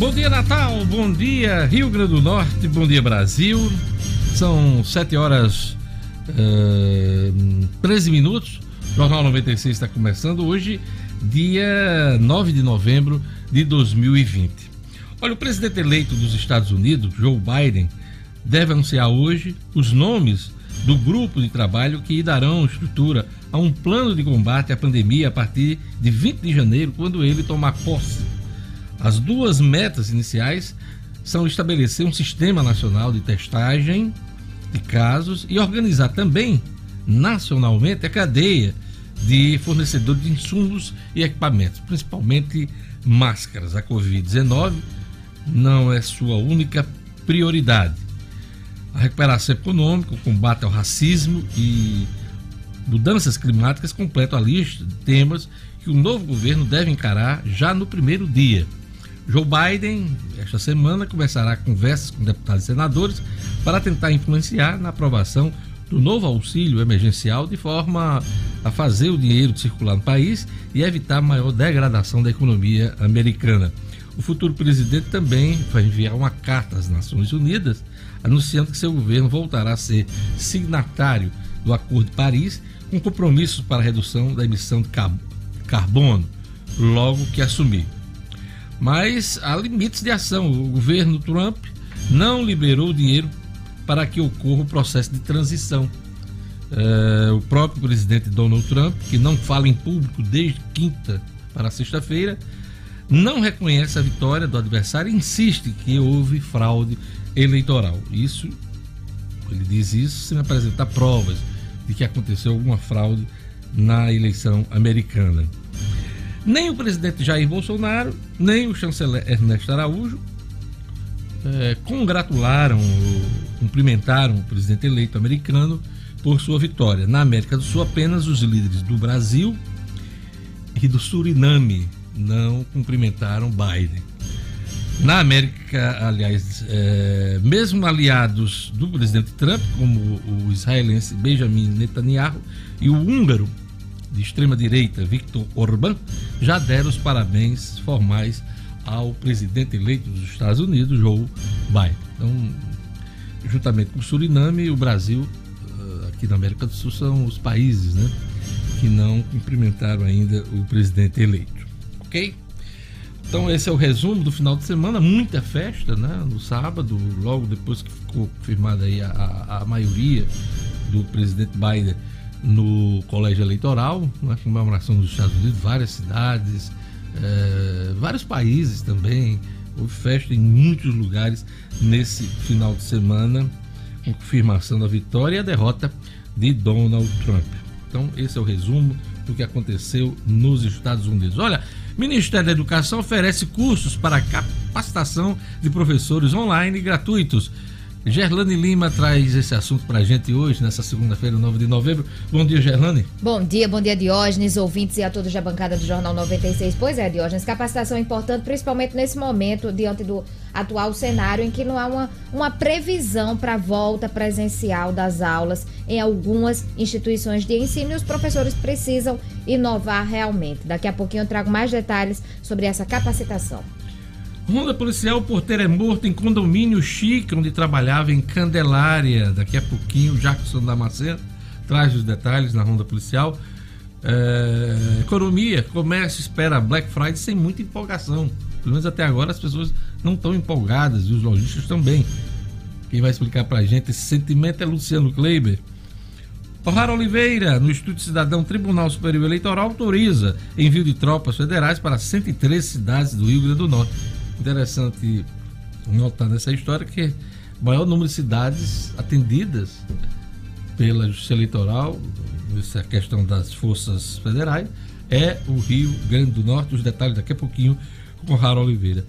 Bom dia, Natal. Bom dia, Rio Grande do Norte. Bom dia, Brasil. São 7 horas uh, 13 minutos. Jornal 96 está começando hoje, dia 9 de novembro de 2020. Olha, o presidente eleito dos Estados Unidos, Joe Biden, deve anunciar hoje os nomes do grupo de trabalho que darão estrutura a um plano de combate à pandemia a partir de 20 de janeiro, quando ele tomar posse. As duas metas iniciais são estabelecer um sistema nacional de testagem de casos e organizar também nacionalmente a cadeia de fornecedores de insumos e equipamentos, principalmente máscaras. A Covid-19 não é sua única prioridade. A recuperação econômica, o combate ao racismo e mudanças climáticas completam a lista de temas que o novo governo deve encarar já no primeiro dia. Joe Biden, esta semana, começará conversas com deputados e senadores para tentar influenciar na aprovação do novo auxílio emergencial de forma a fazer o dinheiro circular no país e evitar maior degradação da economia americana. O futuro presidente também vai enviar uma carta às Nações Unidas anunciando que seu governo voltará a ser signatário do Acordo de Paris com compromissos para a redução da emissão de carbono logo que assumir. Mas há limites de ação. O governo Trump não liberou dinheiro para que ocorra o processo de transição. É, o próprio presidente Donald Trump, que não fala em público desde quinta para sexta-feira, não reconhece a vitória do adversário e insiste que houve fraude eleitoral. Isso, ele diz isso sem apresentar provas de que aconteceu alguma fraude na eleição americana. Nem o presidente Jair Bolsonaro, nem o chanceler Ernesto Araújo é, congratularam, cumprimentaram o presidente eleito americano por sua vitória. Na América do Sul, apenas os líderes do Brasil e do Suriname não cumprimentaram Biden. Na América, aliás, é, mesmo aliados do presidente Trump, como o israelense Benjamin Netanyahu e o húngaro de extrema-direita Viktor Orbán, já deram os parabéns formais ao presidente eleito dos Estados Unidos, Joe Biden. Então, juntamente com o Suriname o Brasil, eh, aqui na América do Sul, são os países né, que não cumprimentaram ainda o presidente eleito. Ok? Então esse é o resumo do final de semana, muita festa, né? No sábado, logo depois que ficou confirmada aí a, a maioria do presidente Biden no colégio eleitoral, na comemoração dos Estados Unidos, várias cidades, é, vários países também. Houve festa em muitos lugares nesse final de semana, com confirmação da vitória e a derrota de Donald Trump. Então, esse é o resumo do que aconteceu nos Estados Unidos. Olha, Ministério da Educação oferece cursos para capacitação de professores online gratuitos. Gerlane Lima traz esse assunto para a gente hoje, nessa segunda-feira, 9 de novembro. Bom dia, Gerlane. Bom dia, bom dia, Diógenes, ouvintes e a todos da bancada do Jornal 96. Pois é, Diógenes, capacitação é importante, principalmente nesse momento, diante do atual cenário em que não há uma, uma previsão para a volta presencial das aulas em algumas instituições de ensino e os professores precisam inovar realmente. Daqui a pouquinho eu trago mais detalhes sobre essa capacitação. Ronda policial porteiro é morto em condomínio chique, onde trabalhava em Candelária. Daqui a pouquinho, Jackson Damasceno traz os detalhes na ronda policial. É, economia, comércio espera Black Friday sem muita empolgação. Pelo menos até agora as pessoas não estão empolgadas e os lojistas também. Quem vai explicar pra gente esse sentimento é Luciano Kleiber. O'Hara Oliveira, no Estúdio Cidadão Tribunal Superior Eleitoral, autoriza envio de tropas federais para 103 cidades do Rio Grande do Norte. Interessante notar nessa história que o maior número de cidades atendidas pela Justiça Eleitoral, essa questão das forças federais, é o Rio Grande do Norte. Os detalhes daqui a pouquinho com O'Hara Oliveira.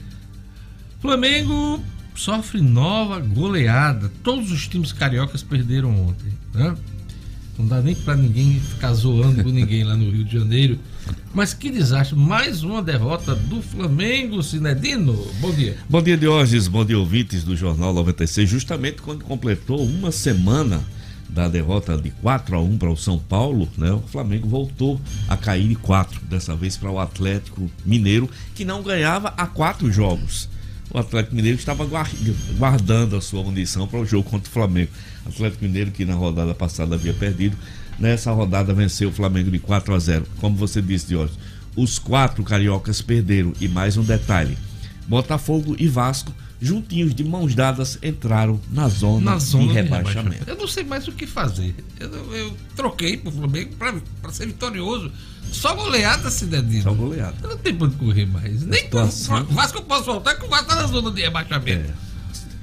Flamengo sofre nova goleada. Todos os times cariocas perderam ontem. Né? Não dá nem para ninguém ficar zoando com ninguém lá no Rio de Janeiro. Mas que desastre, mais uma derrota do Flamengo, Sinedino. Bom dia. Bom dia, Diógenes. Bom dia, ouvintes do Jornal 96. Justamente quando completou uma semana da derrota de 4 a 1 para o São Paulo, né? O Flamengo voltou a cair de 4, dessa vez para o Atlético Mineiro, que não ganhava há quatro jogos. O Atlético Mineiro estava guardando a sua munição para o jogo contra o Flamengo. O Atlético Mineiro, que na rodada passada havia perdido, nessa rodada venceu o Flamengo de 4 a 0. Como você disse, hoje, os quatro cariocas perderam. E mais um detalhe: Botafogo e Vasco juntinhos de mãos dadas entraram na zona, na zona de, rebaixamento. rebaixamento. Eu não sei mais o que fazer. Eu, eu troquei pro Flamengo para ser vitorioso. Só goleada, Cidadinho. Só goleada. Eu não tem pra onde correr mais. Nem situação... pro Vasco eu posso voltar, que o Vasco tá na zona de rebaixamento. É.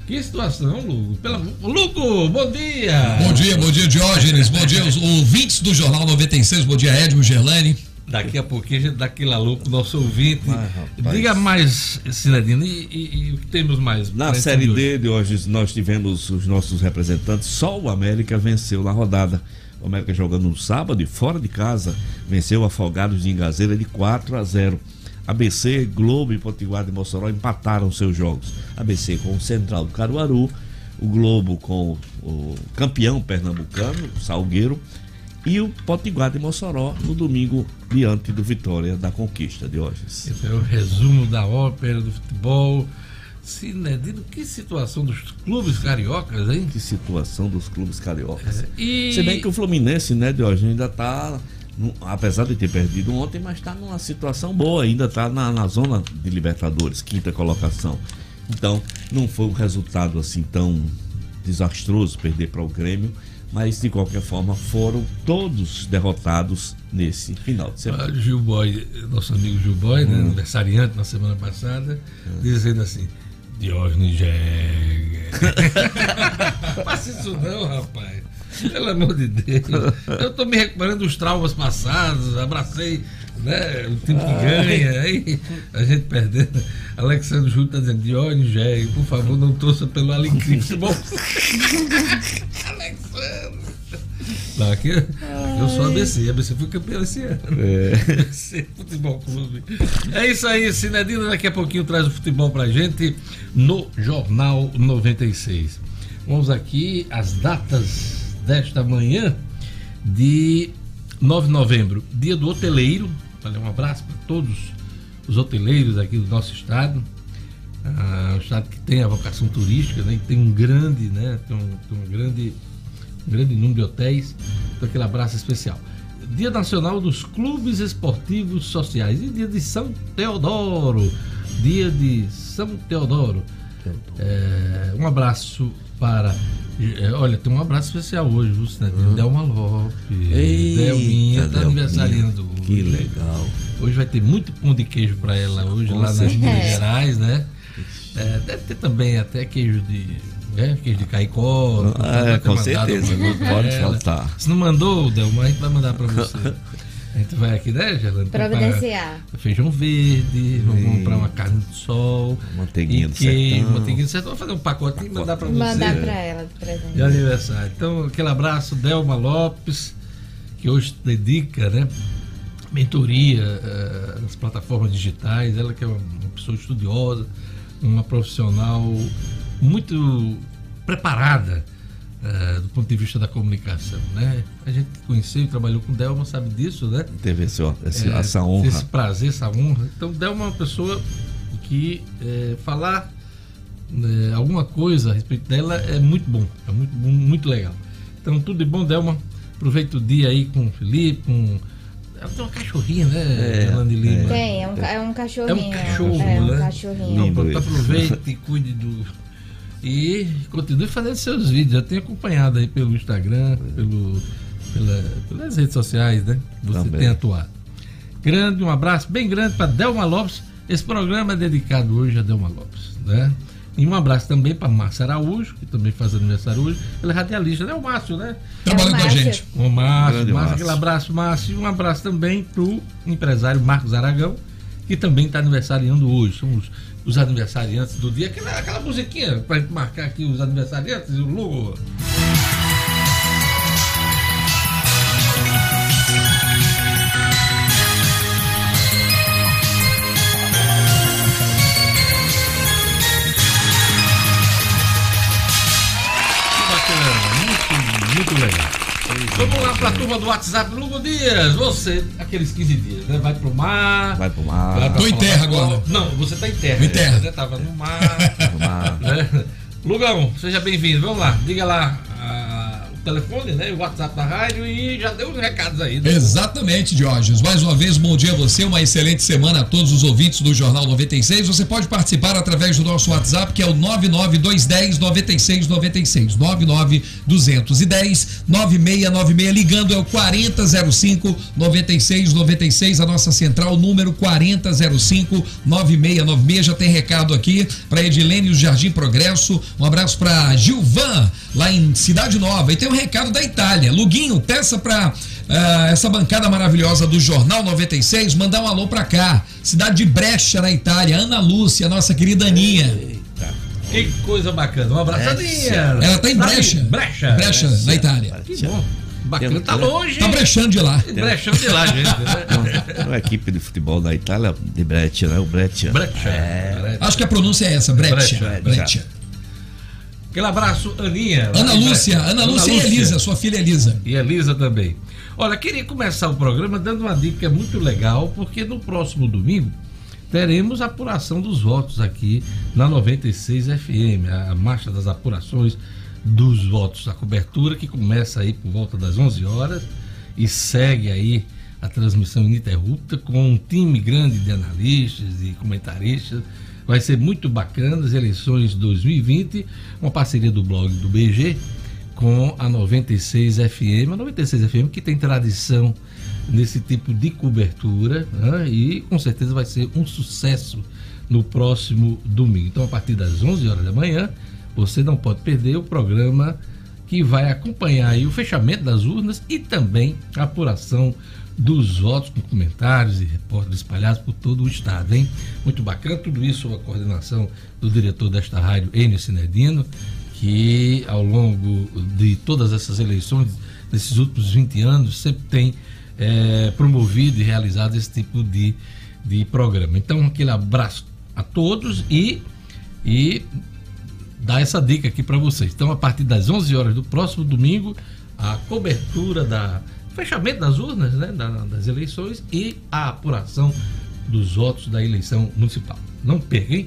Que situação, Lugo. Pela... Lugo, bom dia! Bom dia, bom dia, Diógenes. bom dia, os ouvintes do Jornal 96. Bom dia, Edmo Gerlane. Daqui a pouquinho a gente dá aquele alô pro nosso ouvinte. Diga mais, Sinadino, e, e, e, o que temos mais? Na Série D de hoje nós tivemos os nossos representantes, só o América venceu na rodada. O América jogando no sábado e fora de casa, venceu o Afogados de Engazeira de 4 a 0. ABC, Globo e Potiguar de Mossoró empataram seus jogos. ABC com o Central do Caruaru, o Globo com o campeão pernambucano, Salgueiro, e o Potiguar de Mossoró no domingo diante do Vitória da Conquista de hoje. Esse é o resumo da ópera do futebol. Sinedino, que situação dos clubes cariocas, hein? Que situação dos clubes cariocas. É, e... Se bem que o Fluminense, né, de hoje, ainda está, apesar de ter perdido ontem, mas está numa situação boa, ainda está na, na zona de Libertadores, quinta colocação. Então, não foi um resultado assim tão desastroso perder para o Grêmio mas de qualquer forma foram todos derrotados nesse final de semana. Ah, Gil Boy, nosso amigo Gil Boy, né, hum. né, aniversariante na semana passada, hum. dizendo assim: Diógenes Jäger. Faça isso não, rapaz. Pelo amor de Deus. Eu estou me recuperando dos traumas passados, abracei né, o time que ah. ganha, aí a gente perdendo. Alexandre Júlio está dizendo, Diógenes Jäger, por favor, não torça pelo Alecrim. Bom. Alexandre. Não, aqui, aqui eu sou ABC, ABC foi campeão esse ano. É. ABC Futebol Clube. É isso aí, Sinedina daqui a pouquinho traz o futebol pra gente no Jornal 96. Vamos aqui as datas desta manhã de 9 de novembro, dia do hoteleiro. Valeu, um abraço para todos os hoteleiros aqui do nosso estado. Ah, o estado que tem a vocação turística, né? tem um grande, né? Tem um, tem um grande, um grande número de hotéis. Então aquele abraço especial. Dia Nacional dos Clubes Esportivos Sociais e dia de São Teodoro. Dia de São Teodoro. É, um abraço para é, olha, tem um abraço especial hoje, viu, né? Uhum. Delma Lopes. Eita, Delminha tá aniversariando hoje. Que legal. Hoje vai ter muito pão de queijo para ela hoje, Com lá certeza. nas Minas Gerais, né? É, deve ter também até queijo de. Né? De caicó. Ah, com certeza, não pode faltar. Se não mandou, Delma, a gente vai mandar para você. A gente vai aqui, né, Gerlando? Providenciar. Feijão verde, vamos comprar uma carne de sol. Manteiguinha do sertão. Manteiguinha do sertão. Vamos fazer um pacotinho e mandar para você. Mandar para ela de presente. De aniversário. Então, aquele abraço, Delma Lopes, que hoje dedica, né? Mentoria uh, nas plataformas digitais. Ela que é uma, uma pessoa estudiosa, uma profissional muito preparada é, do ponto de vista da comunicação, né? A gente conheceu e trabalhou com Delma sabe disso, né? Teve esse, esse, é, essa honra. Esse prazer, essa honra. Então, Delma é uma pessoa que é, falar é, alguma coisa a respeito dela é muito bom, é muito, muito legal. Então, tudo de bom, Delma. Aproveita o dia aí com o Felipe, com ela tem uma cachorrinha, né, é, Lima? Tem, é um, é um cachorrinho. É um cachorro, é, né? Um cachorrinho. Então, aproveite e cuide do, e continue fazendo seus vídeos. Eu tenho acompanhado aí pelo Instagram, pelo, pela, pelas redes sociais, né? Você Também. tem atuado. Grande, um abraço bem grande para Delma Lopes. Esse programa é dedicado hoje a Delma Lopes, né? E um abraço também para Márcio Araújo, que também faz aniversário hoje. Ele é radialista, né? O Márcio, né? Trabalhando é com a gente. O Márcio, Márcio, aquele abraço, Márcio. E um abraço também para o empresário Marcos Aragão, que também está aniversariando hoje. São os os aniversariantes do dia, aquela, aquela musiquinha para marcar aqui os aniversariantes e o logo. Muito, muito legal. Vamos lá para turma do WhatsApp, Lugo Dias, você, aqueles 15 dias, né? Vai pro mar. Vai pro mar. vai pra Tô em terra agora. Não, você tá em terra. Em terra. Você tava no mar. pro mar. né? Lugão, seja bem-vindo. Vamos lá, diga lá telefone, né? O WhatsApp da rádio e já deu os recados aí. né? Exatamente, Diógenes. Mais uma vez, bom dia a você, uma excelente semana a todos os ouvintes do Jornal 96. Você pode participar através do nosso WhatsApp, que é o 99210 9696. 99210 9696. Ligando é o 4005 9696, a nossa central, número 4005 9696. Já tem recado aqui para Edilene Jardim Progresso. Um abraço para Gilvan, lá em Cidade Nova. E tem um recado da Itália. Luguinho, peça para essa bancada maravilhosa do Jornal 96 mandar um alô para cá. Cidade de Brecha, na Itália. Ana Lúcia, nossa querida Aninha. Eita. Que coisa bacana. Um abraço, Brecha. Aninha. Ela tá em Brecha. Brecha. Brecha, na Itália. Que bom. Bacana. Tá longe. Tá brechando de lá. Brechando de lá, gente. Né? Uma equipe de futebol da Itália, de Breccia, né? O Breccia. Brecha. É. Acho que a pronúncia é essa, Brecha. Brecha. Brecha. Aquele abraço, Aninha. Ana Lúcia, Brecha. Ana Lúcia e Elisa, sua filha Elisa. E Elisa também. Olha, queria começar o programa dando uma dica muito legal, porque no próximo domingo teremos a apuração dos votos aqui na 96 FM, a marcha das apurações dos votos, a cobertura que começa aí por volta das 11 horas e segue aí a transmissão ininterrupta com um time grande de analistas e comentaristas. Vai ser muito bacana as eleições 2020, uma parceria do blog do BG com a 96 FM, a 96 FM que tem tradição nesse tipo de cobertura né? e com certeza vai ser um sucesso no próximo domingo. Então, a partir das 11 horas da manhã, você não pode perder o programa que vai acompanhar o fechamento das urnas e também a apuração dos votos com comentários e repórteres espalhados por todo o estado, hein? Muito bacana, tudo isso sob a coordenação do diretor desta rádio, Enio Sinedino, que ao longo de todas essas eleições, nesses últimos 20 anos, sempre tem eh, promovido e realizado esse tipo de, de programa. Então, aquele abraço a todos e, e dar essa dica aqui para vocês. Então, a partir das 11 horas do próximo domingo, a cobertura da fechamento das urnas, né, da- das eleições e a apuração dos votos da eleição municipal. Não perquem.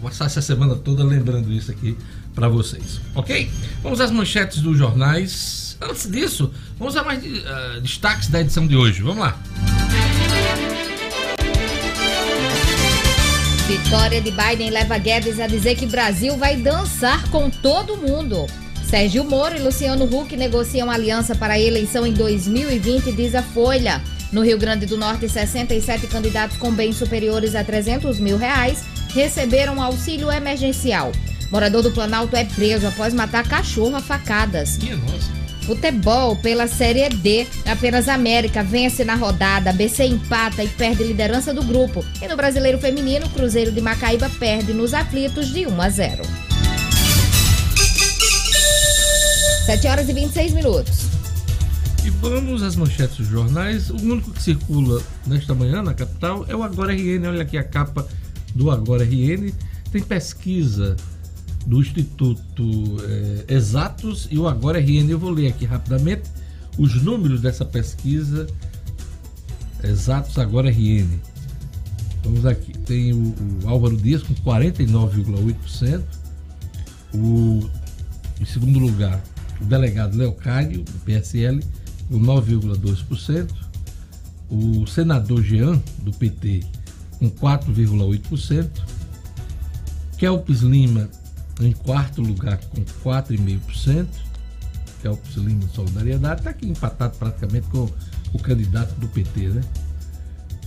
Vou passar essa semana toda lembrando isso aqui para vocês, ok? Vamos às manchetes dos jornais. Antes disso, vamos a mais eh, destaques da edição de hoje. Vamos lá. Vitória de Biden leva Guedes a dizer que Brasil vai dançar com todo mundo. Sérgio Moro e Luciano Huck negociam aliança para a eleição em 2020, diz a Folha. No Rio Grande do Norte, 67 candidatos com bens superiores a 300 mil reais receberam auxílio emergencial. Morador do Planalto é preso após matar cachorro a facadas. Minha nossa. Futebol pela Série D. Apenas América vence na rodada, BC empata e perde liderança do grupo. E no Brasileiro Feminino, Cruzeiro de Macaíba perde nos aflitos de 1 a 0. 7 horas e 26 minutos. E vamos às manchetes dos jornais. O único que circula nesta manhã na capital é o Agora RN. Olha aqui a capa do Agora RN. Tem pesquisa do Instituto eh, Exatos e o Agora RN. Eu vou ler aqui rapidamente os números dessa pesquisa Exatos Agora RN. Vamos aqui. Tem o, o Álvaro Dias com 49,8%. O, em segundo lugar, o delegado Leocádio, do PSL, com 9,2%. O senador Jean, do PT, com 4,8%. Kelps Lima, em quarto lugar, com 4,5%. Kelps Lima de Solidariedade, está aqui empatado praticamente com o candidato do PT, né?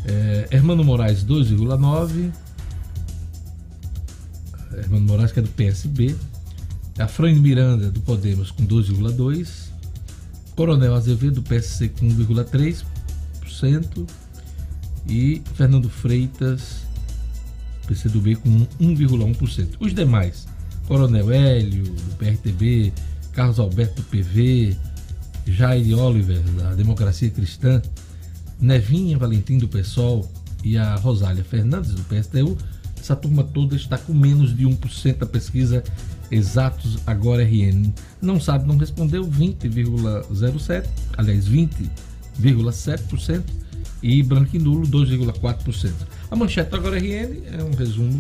É, Hermano Moraes, 2,9%. Hermano Moraes, que é do PSB. A Frane Miranda, do Podemos, com 2,2%. Coronel Azevedo, do PSC, com 1,3%. E Fernando Freitas, PCdoB, com 1,1%. Os demais, Coronel Hélio, do PRTB, Carlos Alberto, do PV, Jair Oliver, da Democracia Cristã, Nevinha Valentim, do PSOL, e a Rosália Fernandes, do PSTU, essa turma toda está com menos de 1% da pesquisa Exatos Agora RN. Não sabe, não respondeu 20,07%, aliás, 20,7% e branco e nulo 2,4%. A manchete Agora RN é um resumo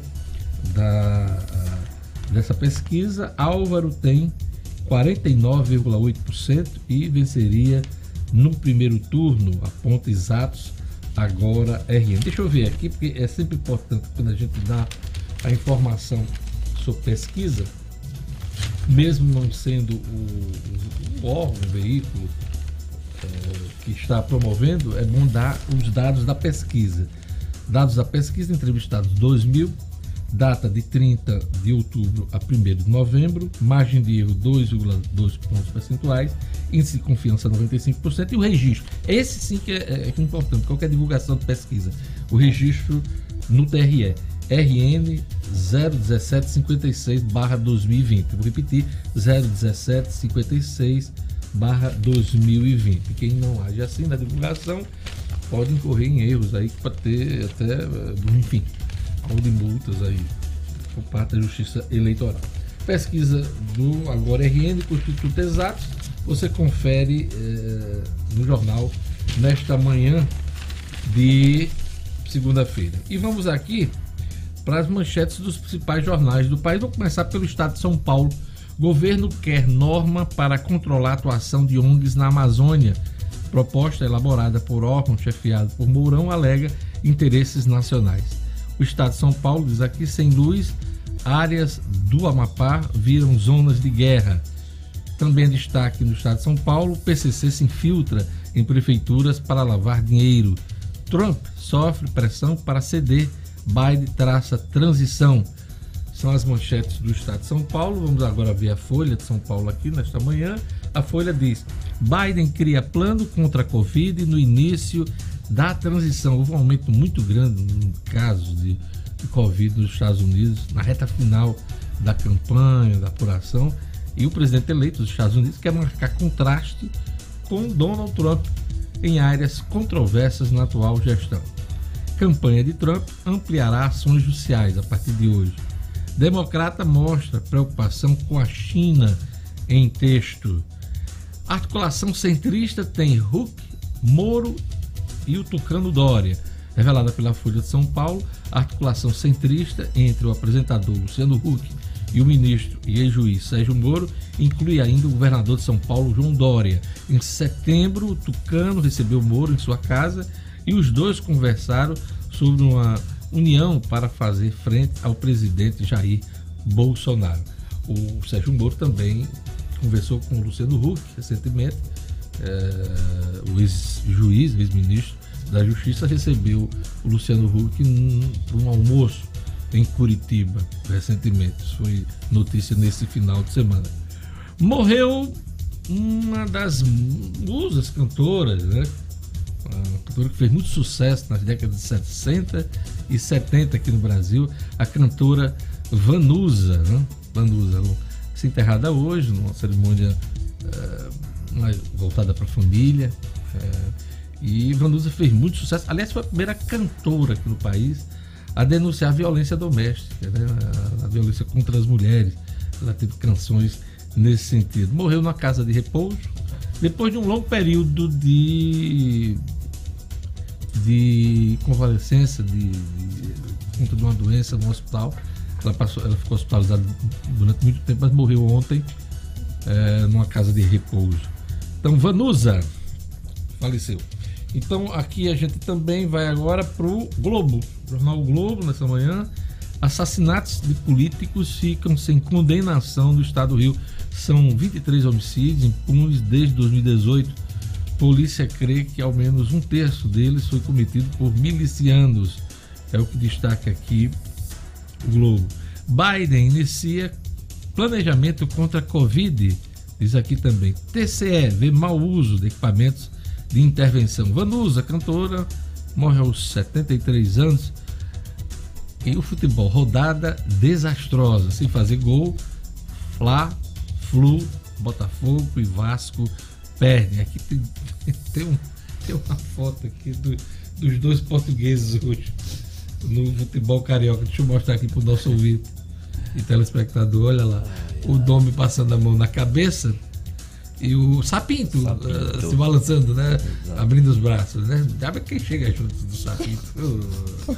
da, dessa pesquisa. Álvaro tem 49,8% e venceria no primeiro turno, aponta exatos agora RN. Deixa eu ver aqui, porque é sempre importante quando a gente dá a informação sobre pesquisa, mesmo não sendo o, o órgão, o veículo é, que está promovendo, é bom dar os dados da pesquisa. Dados da pesquisa, entrevistados 2000 data de 30 de outubro a 1 de novembro, margem de erro 2,2 pontos percentuais, índice de confiança 95% e o registro. Esse sim que é, é importante, qualquer divulgação de pesquisa. O registro no TRE. RN 01756 2020. Vou repetir, 01756 2020. Quem não age assim na divulgação pode incorrer em erros aí para ter até, enfim, ou de multas aí por parte da Justiça Eleitoral. Pesquisa do Agora RN com o Instituto Exato, você confere eh, no jornal nesta manhã de segunda-feira. E vamos aqui para as manchetes dos principais jornais do país. Vou começar pelo estado de São Paulo. Governo quer norma para controlar a atuação de ONGs na Amazônia. Proposta elaborada por órgão chefiado por Mourão alega interesses nacionais. O estado de São Paulo diz aqui: sem luz, áreas do Amapá viram zonas de guerra. Também destaque no estado de São Paulo: o PCC se infiltra em prefeituras para lavar dinheiro. Trump sofre pressão para ceder. Biden traça transição. São as manchetes do estado de São Paulo. Vamos agora ver a Folha de São Paulo aqui nesta manhã. A Folha diz: Biden cria plano contra a Covid no início da transição. Houve um aumento muito grande no casos de, de Covid nos Estados Unidos, na reta final da campanha, da apuração. E o presidente eleito dos Estados Unidos quer marcar contraste com Donald Trump em áreas controversas na atual gestão. Campanha de Trump ampliará ações judiciais a partir de hoje. Democrata mostra preocupação com a China em texto. Articulação centrista tem Huck, Moro e o Tucano Dória. Revelada pela Folha de São Paulo, a articulação centrista entre o apresentador Luciano Huck e o ministro e ex-juiz Sérgio Moro inclui ainda o governador de São Paulo, João Dória. Em setembro, o Tucano recebeu Moro em sua casa e os dois conversaram sobre uma união para fazer frente ao presidente Jair Bolsonaro. O Sérgio Moro também conversou com o Luciano Huck recentemente é, o ex-juiz, ex-ministro da Justiça, recebeu o Luciano Huck para um almoço em Curitiba recentemente. Isso foi notícia nesse final de semana. Morreu uma das musas cantoras, né? Cantora que fez muito sucesso nas décadas de 60 e 70 aqui no Brasil, a cantora Vanusa, né? Vanusa, se enterrada hoje numa cerimônia uh, voltada para a família. É, e Vanusa fez muito sucesso. Aliás, foi a primeira cantora aqui no país a denunciar a violência doméstica, né? a, a violência contra as mulheres. Ela teve canções nesse sentido. Morreu numa casa de repouso, depois de um longo período de, de convalescença, de, de, conta de uma doença no hospital. Ela, passou, ela ficou hospitalizada durante muito tempo, mas morreu ontem é, numa casa de repouso. Então, Vanusa faleceu. Então, aqui a gente também vai agora para o Globo, Jornal Globo, nessa manhã. Assassinatos de políticos ficam sem condenação no estado do Rio. São 23 homicídios impunes desde 2018. Polícia crê que ao menos um terço deles foi cometido por milicianos. É o que destaca aqui o Globo. Biden inicia planejamento contra a Covid Diz aqui também: TCE vê mau uso de equipamentos de intervenção. Vanusa, cantora, morre aos 73 anos. E o futebol, rodada desastrosa, sem fazer gol. Fla, Flu, Botafogo e Vasco perdem. Aqui tem, tem, um, tem uma foto aqui do, dos dois portugueses hoje. no futebol carioca. Deixa eu mostrar aqui pro nosso ouvinte e telespectador. Olha lá. O Domi passando a mão na cabeça e o Sapinto, sapinto. Uh, se balançando, né? Exato. Abrindo os braços, né? Sabe quem chega junto do Sapinto? oh,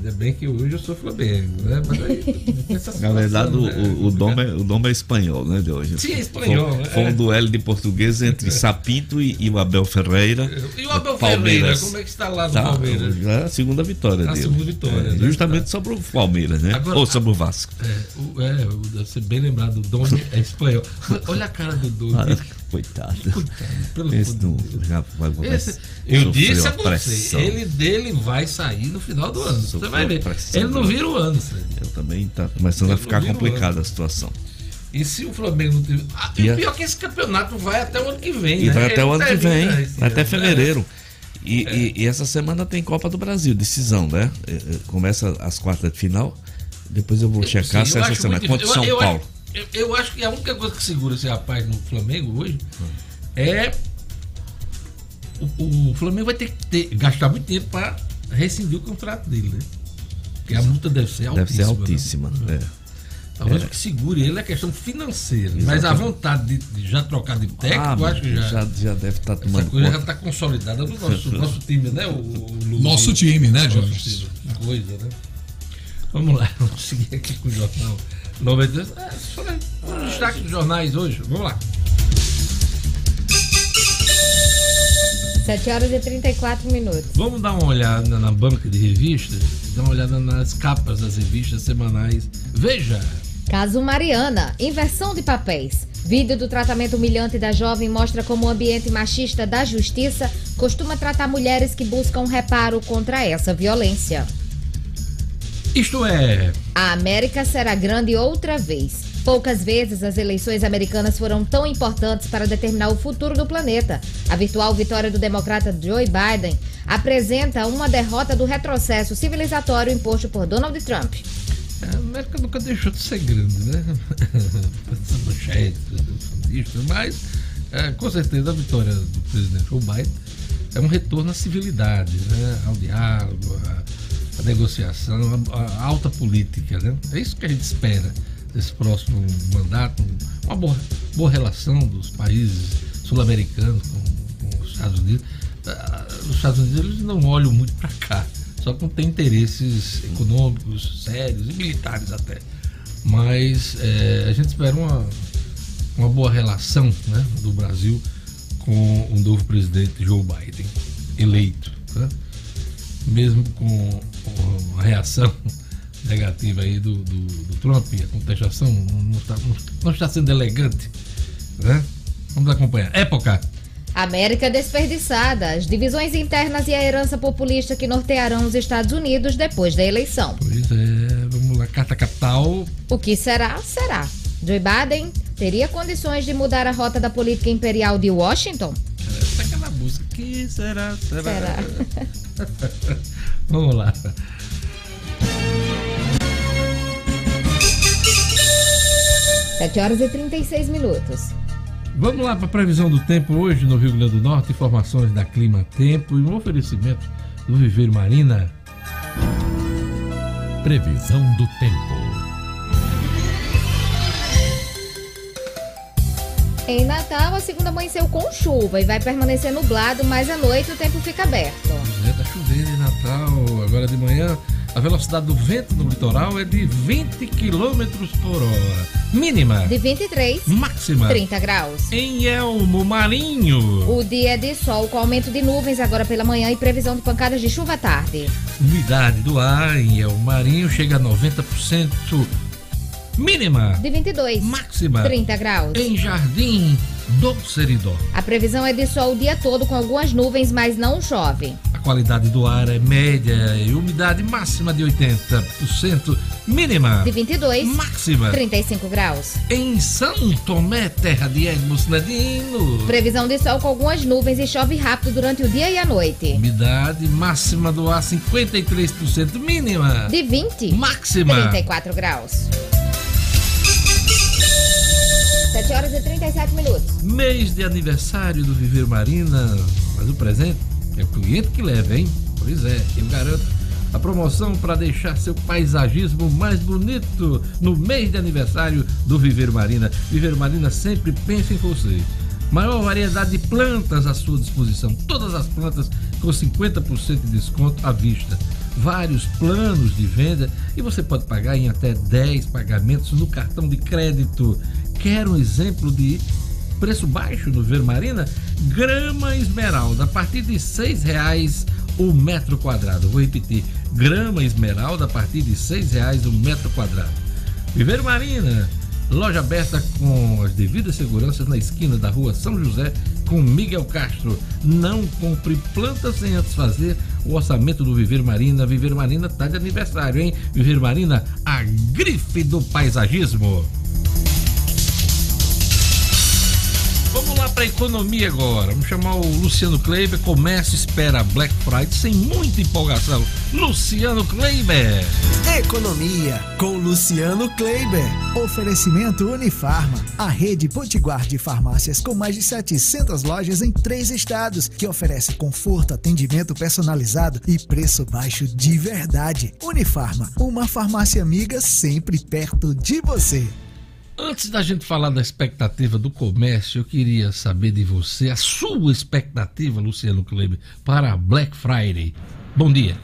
Ainda bem que hoje eu sou Flamengo, né? Mas aí, Na verdade, né? o, o, dom é, o dom é espanhol, né, de hoje? Sim, é espanhol. Foi, foi um é. duelo de português entre Sapinto e, e, o Abel Ferreira. E o Abel Palmeiras. Ferreira, como é que está lá no tá, Palmeiras? Já a segunda vitória a dele. A segunda vitória. É, né? Justamente tá. sobre o Palmeiras, né? Agora, Ou sobre o Vasco. É, o, é, deve ser bem lembrado, o dom é espanhol. Olha a cara do Domi. Coitado. Coitado, Esse não, já vai, Esse, Eu disse a você, ele dele vai sair no final do ano. Sofreu você vai ver. Ele não vira o ano. Eu também tá começando ele a ficar complicada a situação. E se o Flamengo não tiver. Ah, e, e pior que esse campeonato vai até o ano que vem. E né? vai até o ano que vem. até fevereiro. E, é. e, e, essa semana tem Copa do Brasil, decisão, né? É, é, começa as quartas de final. Depois eu vou eu, checar sim, se essa semana. Contra São eu, Paulo. Eu, eu, acho que a única coisa que segura esse rapaz no Flamengo hoje é. O, o, Flamengo vai ter que ter, gastar muito tempo para rescindir o contrato dele, né? Porque a multa deve ser altíssima. Deve ser altíssima, né? é. Talvez é. o que segure ele é questão financeira. Exatamente. Mas a vontade de, de, já trocar de técnico, ah, eu acho que já, já, já deve estar tá tomando. Essa coisa conta. já está consolidada no nosso, nosso time, né? O, o nosso time, né, Jorge? Coisa, né? Vamos lá, vamos seguir aqui com o jornal 92. É, só um destaque dos jornais hoje. Vamos lá. 7 horas e 34 minutos. Vamos dar uma olhada na banca de revistas? Dar uma olhada nas capas das revistas semanais. Veja! Caso Mariana, inversão de papéis. Vídeo do tratamento humilhante da jovem mostra como o ambiente machista da justiça costuma tratar mulheres que buscam reparo contra essa violência. Isto é. A América será grande outra vez. Poucas vezes as eleições americanas foram tão importantes para determinar o futuro do planeta. A virtual vitória do democrata Joe Biden apresenta uma derrota do retrocesso civilizatório imposto por Donald Trump. A América nunca deixou de ser grande, né? mas é, com certeza a vitória do presidente Joe Biden é um retorno à civilidade, né? ao diálogo, à, à negociação, à, à alta política. Né? É isso que a gente espera desse próximo mandato, uma boa, boa relação dos países sul-americanos com, com, os Estados Unidos. Ah, os Estados Unidos eles não olham muito para cá, só que tem interesses econômicos sérios e militares até. Mas é, a gente espera uma, uma boa relação né, do Brasil com o novo presidente Joe Biden, eleito. Né? Mesmo com a reação negativa aí do, do, do Trump, a contestação não está, não está sendo elegante. Né? Vamos acompanhar. Época. América desperdiçada, as divisões internas e a herança populista que nortearão os Estados Unidos depois da eleição. Pois é, vamos lá, carta capital. O que será, será. Joe Biden teria condições de mudar a rota da política imperial de Washington? Essa é aquela música, que será, será? Será? vamos lá. 7 horas e 36 minutos. Vamos lá para a previsão do tempo hoje no Rio Grande do Norte, informações da Clima Tempo e um oferecimento do Viveiro Marina. Previsão do tempo. Em Natal, a segunda amanheceu com chuva e vai permanecer nublado, mas à noite o tempo fica aberto. Chovendo em Natal. Agora de manhã a velocidade do vento no litoral é de 20 km por hora. Mínima. De 23. Máxima. 30 graus. Em Elmo Marinho. O dia é de sol com aumento de nuvens agora pela manhã e previsão de pancadas de chuva à tarde. Umidade do ar em Elmo Marinho chega a 90%. Mínima. De 22. Máxima. 30 graus. Em Jardim do Seridó. A previsão é de sol o dia todo com algumas nuvens, mas não chove. A qualidade do ar é média e umidade máxima de 80%, mínima de 22, máxima 35 graus. Em São Tomé, terra de Edmus Nadino. Previsão de sol com algumas nuvens e chove rápido durante o dia e a noite. Umidade máxima do ar 53%, mínima de 20, máxima 34 graus. 7 horas e 37 minutos. Mês de aniversário do Viver Marina. Mas o presente é o cliente que leva, hein? Pois é, eu garanto a promoção para deixar seu paisagismo mais bonito no mês de aniversário do Viveiro Marina. Viveiro Marina sempre pensa em você. Maior variedade de plantas à sua disposição. Todas as plantas com 50% de desconto à vista. Vários planos de venda e você pode pagar em até 10 pagamentos no cartão de crédito. Quer um exemplo de preço baixo no Vermarina? Grama esmeralda a partir de R$ reais o metro quadrado. Vou repetir, grama esmeralda a partir de R$ reais o metro quadrado. Viver Marina, loja aberta com as devidas seguranças na esquina da rua São José com Miguel Castro. Não compre plantas sem antes fazer o orçamento do Viver Marina. Viver Marina tá de aniversário, hein? Viver Marina, a grife do paisagismo. Vamos lá para a economia agora. Vamos chamar o Luciano Kleiber. Comércio espera Black Friday sem muita empolgação. Luciano Kleiber. Economia com Luciano Kleiber. Oferecimento Unifarma, a rede potiguar de farmácias com mais de 700 lojas em três estados, que oferece conforto, atendimento personalizado e preço baixo de verdade. Unifarma, uma farmácia amiga sempre perto de você. Antes da gente falar da expectativa do comércio, eu queria saber de você a sua expectativa, Luciano Kleber, para Black Friday. Bom dia.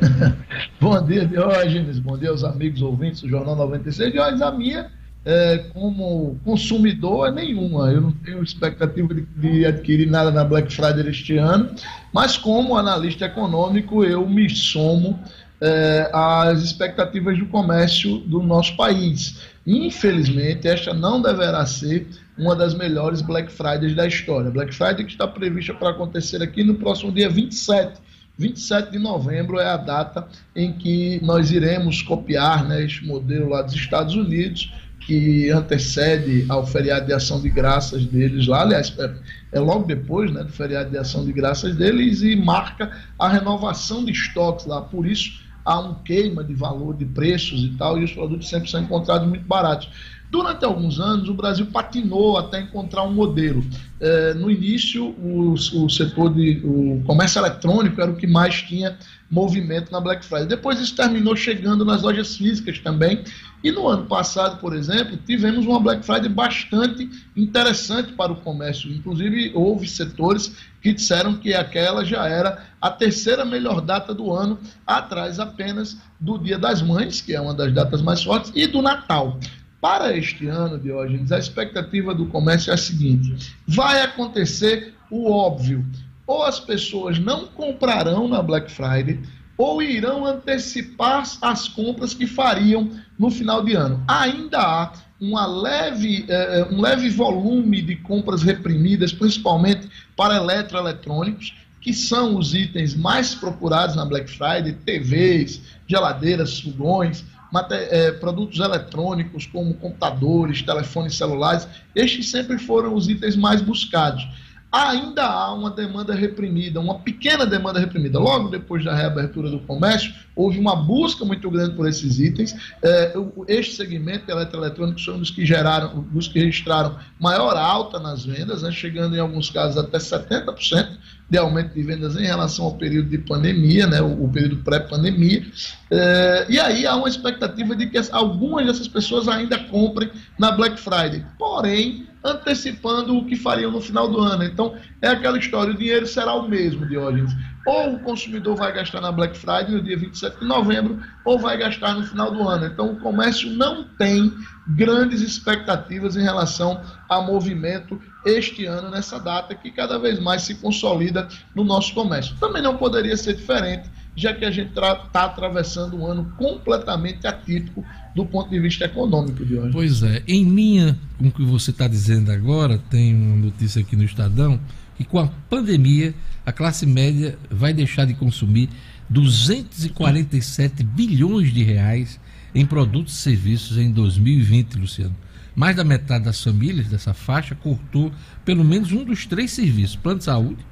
Bom dia, Diógenes. Bom dia aos amigos ouvintes do Jornal 96. Diógenes, a minha, é, como consumidor, é nenhuma. Eu não tenho expectativa de, de adquirir nada na Black Friday este ano, mas como analista econômico, eu me somo é, às expectativas do comércio do nosso país. Infelizmente, esta não deverá ser uma das melhores Black Fridays da história. Black Friday que está prevista para acontecer aqui no próximo dia 27. 27 de novembro é a data em que nós iremos copiar né, este modelo lá dos Estados Unidos, que antecede ao feriado de ação de graças deles lá, aliás, é, é logo depois né, do feriado de ação de graças deles e marca a renovação de estoques lá. Por isso, há um queima de valor, de preços e tal, e os produtos sempre são encontrados muito baratos. Durante alguns anos, o Brasil patinou até encontrar um modelo. É, no início, o, o, setor de o comércio eletrônico era o que mais tinha movimento na Black Friday. Depois isso terminou chegando nas lojas físicas também. E no ano passado, por exemplo, tivemos uma Black Friday bastante interessante para o comércio. Inclusive, houve setores que disseram que aquela já era a terceira melhor data do ano, atrás apenas do Dia das Mães, que é uma das datas mais fortes, e do Natal. Para este ano, Diógenes, a expectativa do comércio é a seguinte: vai acontecer o óbvio. Ou as pessoas não comprarão na Black Friday, ou irão antecipar as compras que fariam no final de ano. Ainda há uma leve, eh, um leve volume de compras reprimidas, principalmente para eletroeletrônicos, que são os itens mais procurados na Black Friday: TVs, geladeiras, fogões é, produtos eletrônicos como computadores, telefones celulares, estes sempre foram os itens mais buscados. Ainda há uma demanda reprimida, uma pequena demanda reprimida. Logo depois da reabertura do comércio, houve uma busca muito grande por esses itens. É, este segmento eletroeletrônico são dos que geraram, dos que registraram maior alta nas vendas, né, chegando em alguns casos até 70% de aumento de vendas em relação ao período de pandemia, né, o, o período pré-pandemia. É, e aí há uma expectativa de que algumas dessas pessoas ainda comprem na Black Friday. Porém, antecipando o que fariam no final do ano. Então, é aquela história, o dinheiro será o mesmo, Diógenes. Ou o consumidor vai gastar na Black Friday no dia 27 de novembro, ou vai gastar no final do ano. Então, o comércio não tem grandes expectativas em relação a movimento este ano, nessa data, que cada vez mais se consolida no nosso comércio. Também não poderia ser diferente, já que a gente está atravessando um ano completamente atípico do ponto de vista econômico de hoje. Pois é, em linha com o que você está dizendo agora, tem uma notícia aqui no Estadão, que com a pandemia a classe média vai deixar de consumir 247 bilhões de reais em produtos e serviços em 2020, Luciano. Mais da metade das famílias dessa faixa cortou pelo menos um dos três serviços: plano de saúde,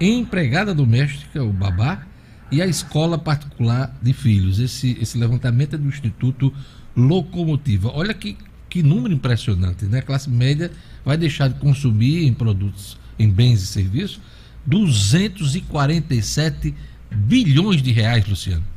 empregada doméstica, o babá, e a escola particular de filhos. Esse, esse levantamento é do Instituto Locomotiva. Olha que, que número impressionante, né? A classe média vai deixar de consumir em produtos, em bens e serviços, 247 bilhões de reais, Luciano.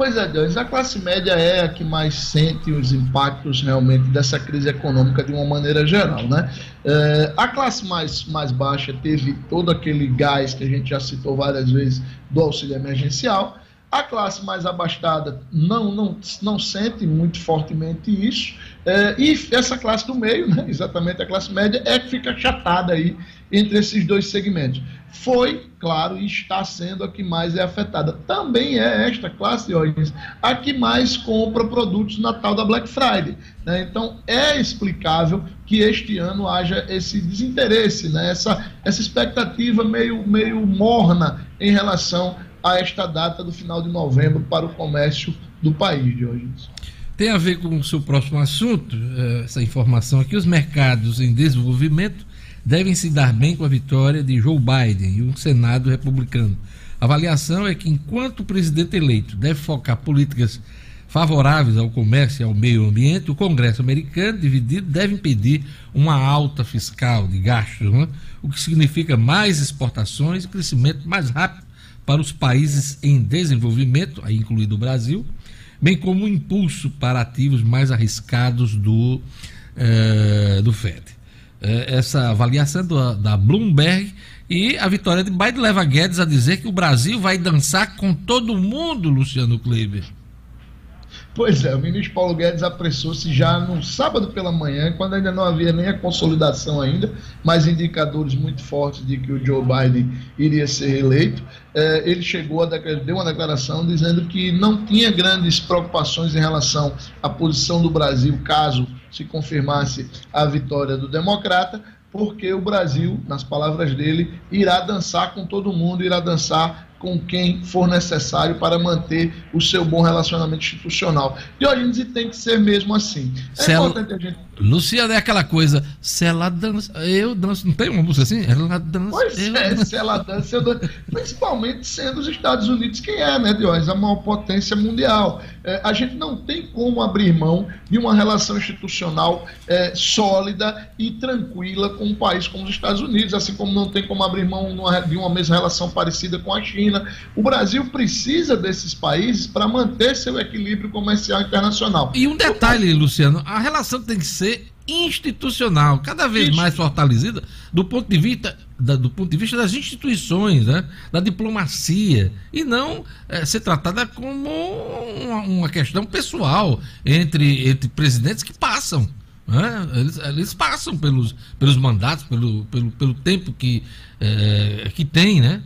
Pois é, Deus, a classe média é a que mais sente os impactos realmente dessa crise econômica de uma maneira geral, né? É, a classe mais, mais baixa teve todo aquele gás que a gente já citou várias vezes do auxílio emergencial, a classe mais abastada não, não, não sente muito fortemente isso. É, e essa classe do meio, né, exatamente a classe média, é que fica chatada aí entre esses dois segmentos. Foi, claro, e está sendo a que mais é afetada. Também é esta classe, hoje a que mais compra produtos na tal da Black Friday. Né? Então, é explicável que este ano haja esse desinteresse, né? essa, essa expectativa meio, meio morna em relação a esta data do final de novembro para o comércio do país, de hoje. Tem a ver com o seu próximo assunto, eh, essa informação aqui. Os mercados em desenvolvimento devem se dar bem com a vitória de Joe Biden e o Senado republicano. A avaliação é que, enquanto o presidente eleito deve focar políticas favoráveis ao comércio e ao meio ambiente, o Congresso americano, dividido, deve impedir uma alta fiscal de gastos, né? o que significa mais exportações e crescimento mais rápido para os países em desenvolvimento, aí incluído o Brasil, bem como um impulso para ativos mais arriscados do, eh, do FED. Eh, essa avaliação do, da Bloomberg e a vitória de Biden leva Guedes a dizer que o Brasil vai dançar com todo mundo, Luciano Kleber. Pois é, o ministro Paulo Guedes apressou-se já no sábado pela manhã, quando ainda não havia nem a consolidação ainda, mas indicadores muito fortes de que o Joe Biden iria ser eleito. É, ele chegou a deu uma declaração dizendo que não tinha grandes preocupações em relação à posição do Brasil caso se confirmasse a vitória do democrata, porque o Brasil, nas palavras dele, irá dançar com todo mundo, irá dançar com quem for necessário para manter o seu bom relacionamento institucional. E gente tem que ser mesmo assim. É Cel... importante a gente. Luciana é aquela coisa, se ela dança, eu danço. Não tem uma música assim? Ela dança. Pois eu é, danço. se ela dança, eu danço. Principalmente sendo os Estados Unidos quem é, né, Diógenes? A maior potência mundial. É, a gente não tem como abrir mão de uma relação institucional é, sólida e tranquila com um país como os Estados Unidos, assim como não tem como abrir mão de uma mesma relação parecida com a China China. O Brasil precisa desses países para manter seu equilíbrio comercial internacional. E um detalhe, Luciano, a relação tem que ser institucional, cada vez mais fortalecida do ponto de vista da, do ponto de vista das instituições, né? da diplomacia, e não é, ser tratada como uma, uma, questão pessoal entre, entre presidentes que passam. Né? Eles, eles passam pelos, pelos mandatos, pelo, pelo, pelo tempo que, é, que tem, né?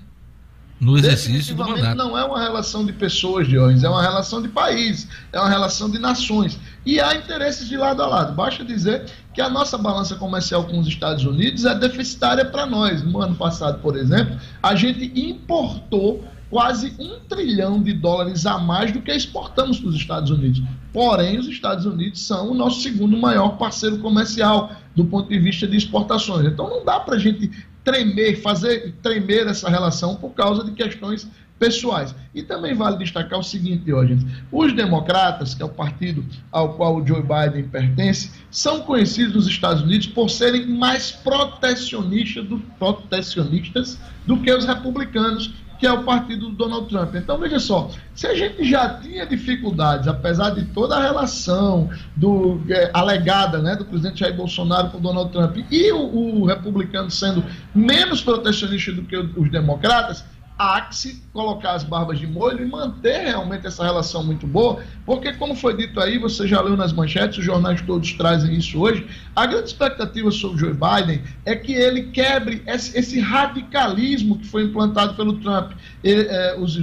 No exercício do mandato. Não é uma relação de pessoas, Diógenes, é uma relação de países, é uma relação de nações. E há interesses de lado a lado. Basta dizer que a nossa balança comercial com os Estados Unidos é deficitária para nós. No ano passado, por exemplo, a gente importou quase um trilhão de dólares a mais do que exportamos para os Estados Unidos. Porém, os Estados Unidos são o nosso segundo maior parceiro comercial do ponto de vista de exportações. Então, não dá para a gente tremer, fazer tremer essa relação por causa de questões pessoais. E também vale destacar o seguinte, Diógenes, os democratas, que é o partido ao qual o Joe Biden pertence, são conhecidos nos Estados Unidos por serem mais protecionistas do, protecionistas do que os republicanos, que é o partido do Donald Trump. Então, veja só, se a gente já tinha dificuldades, apesar de toda a relação do, é, alegada né, do presidente Jair Bolsonaro com o Donald Trump e o, o republicano sendo menos protecionista do que os democratas, que se colocar as barbas de molho e manter realmente essa relação muito boa, porque, como foi dito aí, você já leu nas manchetes, os jornais todos trazem isso hoje, a grande expectativa sobre Joe Biden é que ele quebre esse, esse radicalismo que foi implantado pelo Trump. é, os,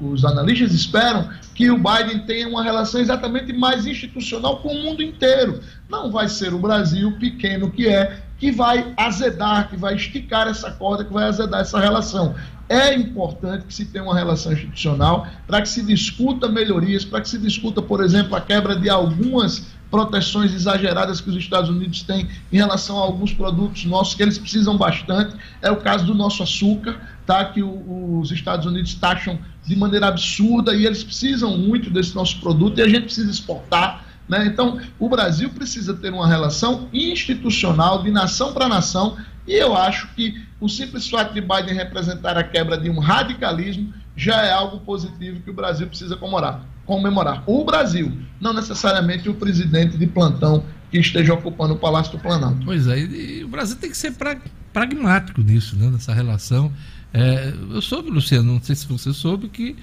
os analistas esperam que o Biden tenha uma relação exatamente mais institucional com o mundo inteiro. Não vai ser o Brasil, pequeno que é, que vai azedar, que vai esticar essa corda, que vai azedar essa relação. É importante que se tenha uma relação institucional para que se discuta melhorias, para que se discuta, por exemplo, a quebra de algumas proteções exageradas que os Estados Unidos têm em relação a alguns produtos nossos que eles precisam bastante. É o caso do nosso açúcar, tá? que o, os Estados Unidos taxam de maneira absurda e eles precisam muito desse nosso produto e a gente precisa exportar. Né? Então, o Brasil precisa ter uma relação institucional, de nação para nação, e eu acho que o simples fato de Biden representar a quebra de um radicalismo já é algo positivo que o Brasil precisa comemorar. comemorar. O Brasil, não necessariamente o presidente de plantão que esteja ocupando o Palácio do Planalto. Pois é, e o Brasil tem que ser pra, pragmático nisso, né, nessa relação. É, eu soube, Luciano, não sei se você soube, que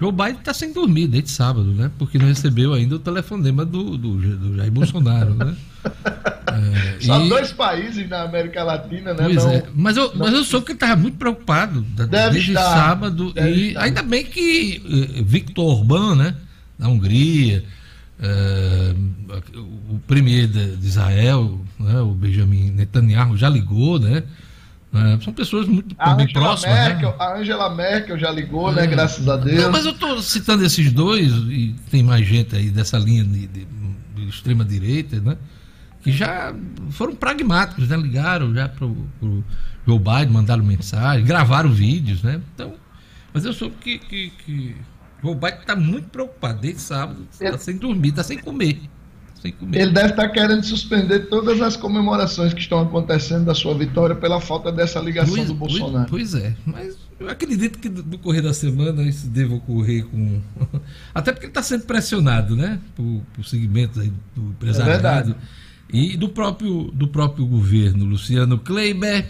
Joe Biden está sem dormir desde sábado, né? Porque não recebeu ainda o telefonema do, do, do Jair Bolsonaro, né? É, Só e... dois países na América Latina, né? Não, é. Mas eu, não... mas eu soube que ele estava muito preocupado deve desde estar, sábado. e estar. ainda bem que uh, Victor Orbán, né? Da Hungria, uh, o premier de, de Israel, né, o Benjamin Netanyahu, já ligou, né? É, são pessoas muito a bem Angela próximas. né? Merkel, né? A Angela Merkel já ligou, né? é. né? Graças a Deus. Não, mas eu estou citando esses dois, e tem mais gente aí dessa linha de, de, de extrema-direita, né? Que já foram pragmáticos, né? Ligaram já para o Joe Biden, mandaram mensagem, gravaram vídeos, né? Então, mas eu soube que, que, que Joe Biden está muito preocupado desde sábado, está sem dormir, está sem comer. Ele deve estar querendo suspender todas as comemorações que estão acontecendo da sua vitória pela falta dessa ligação pois, do Bolsonaro. Pois, pois, é, mas eu acredito que no correr da semana isso deva ocorrer com. Até porque ele está sendo pressionado, né? Por, por segmentos do empresariado. É e do próprio, do próprio governo, Luciano Kleiber.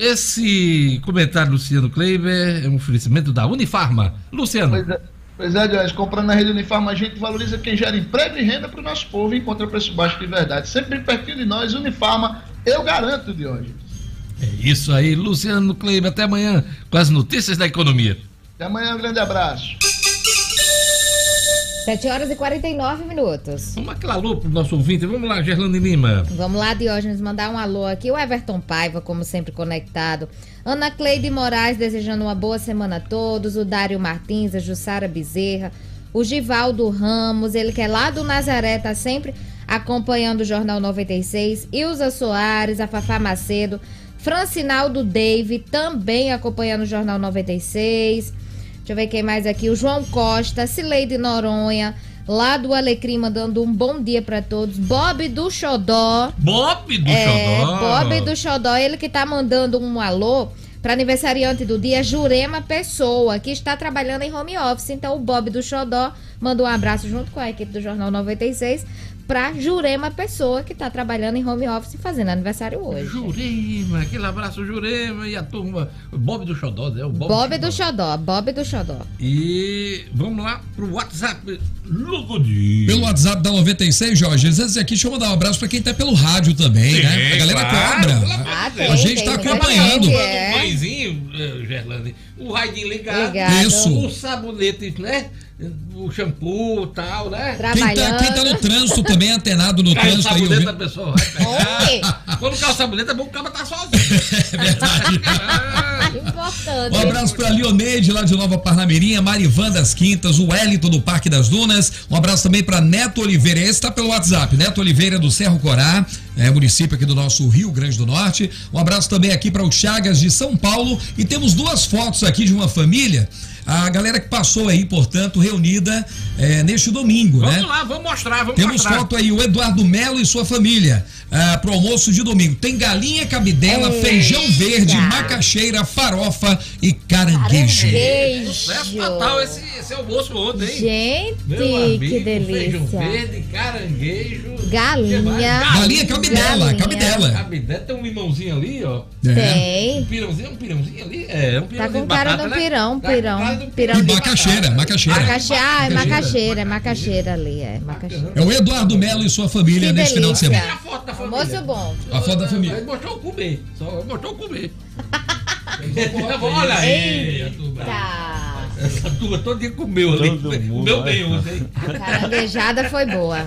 Esse comentário, Luciano Kleiber, é um oferecimento da Unifarma. Luciano. Pois é. Pois é, Dionis, comprando na rede Unifarma, a gente valoriza quem gera emprego e renda para o nosso povo e encontra preço baixo de verdade. Sempre pertinho de nós, Unifarma, eu garanto, Dionis. É isso aí, Luciano Kleber. Até amanhã com as notícias da economia. Até amanhã, um grande abraço. 7 horas e 49 minutos. Vamos aquele alô pro nosso ouvinte. Vamos lá, Gerlane Lima. Vamos lá, Diógenes, mandar um alô aqui. O Everton Paiva, como sempre, conectado. Ana Cleide Moraes, desejando uma boa semana a todos. O Dário Martins, a Jussara Bezerra. O Givaldo Ramos, ele que é lá do Nazaré, tá sempre acompanhando o Jornal 96. Ilza Soares, a Fafá Macedo. Francinaldo Dave, também acompanhando o Jornal 96. Deixa eu ver quem mais aqui. O João Costa, Cileide Noronha, lá do Alecrim, mandando um bom dia para todos. Bob do Xodó. Bob do é, Xodó. Bob do Xodó, ele que tá mandando um alô para aniversariante do dia, Jurema Pessoa, que está trabalhando em home office. Então, o Bob do Xodó mandou um abraço junto com a equipe do Jornal 96 para Jurema Pessoa, que está trabalhando em home office e fazendo aniversário hoje. Jurema, aquele abraço, Jurema e a turma. Bob do Xodó, né? O Bob, Bob do Xodó, Bob do Xodó. E vamos lá pro WhatsApp logo de. Pelo WhatsApp da 96, Jorge, antes aqui, deixa eu mandar um abraço para quem tá pelo rádio também, Sim, né? A galera claro, cobra. Ah, tem, a gente está acompanhando. É. Um banhozinho, eh, Gerlane, o radinho ligado, ligado. Isso. o sabonete, né? O shampoo e tal, né? Quem tá, quem tá, no trânsito também, antenado no Cai trânsito. O sabonete aí, da pessoa vai pegar. Quando cai o sabonete, é bom que o cara tá sozinho. é verdade. Um abraço pra Leoneide, lá de Nova Parnamirinha, Marivan das Quintas, o Wellington do Parque das Dunas. Um abraço também pra Neto Oliveira. Esse tá pelo WhatsApp, Neto Oliveira do Cerro Corá, é, município aqui do nosso Rio Grande do Norte. Um abraço também aqui para o Chagas de São Paulo. E temos duas fotos aqui de uma família a galera que passou aí, portanto, reunida é, neste domingo, vamos né? Vamos lá, vamos mostrar, vamos Temos mostrar. foto aí, o Eduardo Melo e sua família, ah, pro almoço de domingo. Tem galinha cabidela, Eita. feijão verde, macaxeira, farofa e caranguejo. Caranguejo. Sucesso total esse, esse almoço ontem, hein? Gente, amigo, que delícia. Feijão verde, caranguejo. Galinha. Galinha cabidela, galinha. cabidela. Cabidela, tem um limãozinho ali, ó. É. Tem. Um pirãozinho, um pirãozinho ali. É, um pirãozinho Tá com cara do né? pirão, tá pirão. pirão. E macaxeira, macaxeira. Macaxeira, ah, é macaxeira, é macaxeira ali, é macaxeira. É o Eduardo Melo e sua família que neste delícia. final de semana. a foto da família. Almoço bom. A foto da família. Ele mostrou comer. Só mostrou comer. Olha aí. Eita. Essa turma todo dia comeu ali. Comeu bem ontem. A caranguejada foi boa.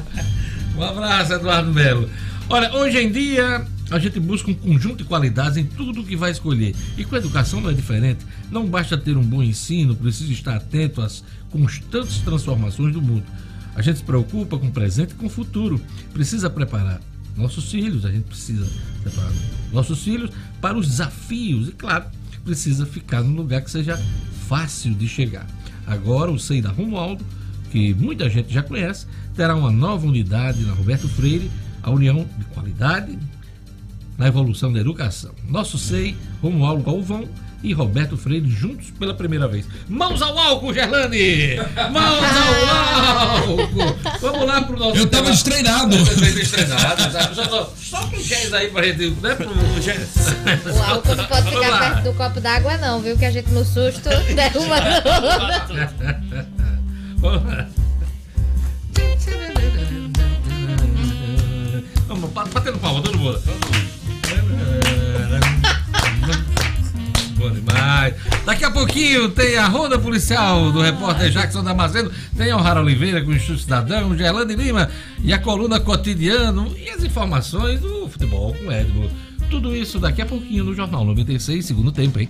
Um abraço, Eduardo Melo. Olha, hoje em dia a gente busca um conjunto de qualidades em tudo que vai escolher. E com a educação não é diferente. Não basta ter um bom ensino, precisa estar atento às constantes transformações do mundo. A gente se preocupa com o presente e com o futuro. Precisa preparar nossos filhos, a gente precisa preparar nossos filhos para os desafios. E claro, precisa ficar num lugar que seja fácil de chegar. Agora, o SEI da Romualdo, que muita gente já conhece, terá uma nova unidade na Roberto Freire, a união de qualidade, na evolução da educação. Nosso SEI, Romualdo Galvão e Roberto Freire juntos pela primeira vez. Mãos ao álcool, Gerlane! Mãos ao álcool! Vamos lá pro nosso. Eu tava destreinado. destreinado, sabe? Só, só, só com gés aí pra gente, né? Pro... O álcool não pode ficar perto do copo d'água, não, viu? Que a gente no susto derruba Vamos lá. Batendo palma, todo mundo. Bom demais. Daqui a pouquinho tem a Ronda Policial do repórter Jackson Damasceno, tem o Rara Oliveira com o Instituto Cidadão, Gerlane Lima e a coluna Cotidiano e as informações do futebol com Edmo. Tudo isso daqui a pouquinho no Jornal 96, segundo tempo, hein?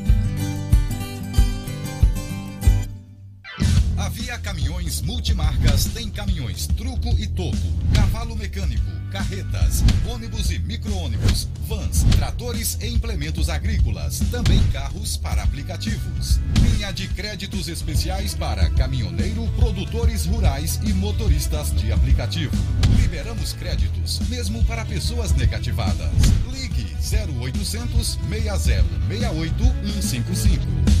Via Caminhões Multimarcas tem caminhões truco e topo, cavalo mecânico, carretas, ônibus e micro-ônibus, vans, tratores e implementos agrícolas, também carros para aplicativos. Linha de créditos especiais para caminhoneiro, produtores rurais e motoristas de aplicativo. Liberamos créditos mesmo para pessoas negativadas. Ligue 0800 6068 155.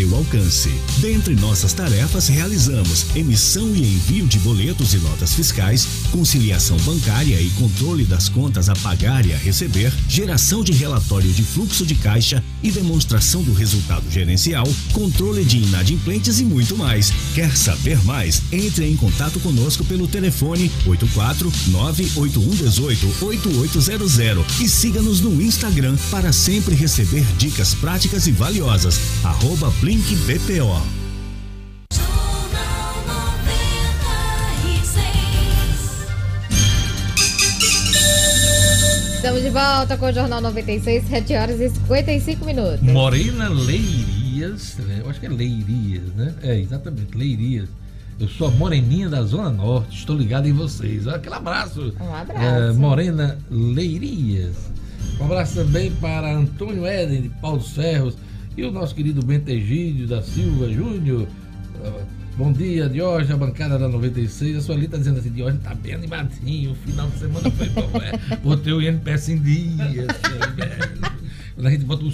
seu alcance. Dentre nossas tarefas, realizamos emissão e envio de boletos e notas fiscais, conciliação bancária e controle das contas a pagar e a receber, geração de relatório de fluxo de caixa e demonstração do resultado gerencial, controle de inadimplentes e muito mais. Quer saber mais? Entre em contato conosco pelo telefone 84 98118 8800 e siga-nos no Instagram para sempre receber dicas práticas e valiosas. Arroba Link BPO. Estamos de volta com o Jornal 96, 7 horas e 55 minutos. Morena Leirias, né? eu acho que é Leirias, né? É, exatamente, Leirias. Eu sou a moreninha da Zona Norte, estou ligado em vocês. Aquele abraço. Um abraço. É, Morena Leirias. Um abraço também para Antônio Éden, de Paulo dos Ferros. E o nosso querido Bento Egídio da Silva Júnior. Ah, bom dia, Diógenes, a bancada da 96. A Sueli está dizendo assim: Diógenes está bem animadinho. O final de semana foi bom, é. Botei o NPS em dia. Assim, Quando a gente bota o,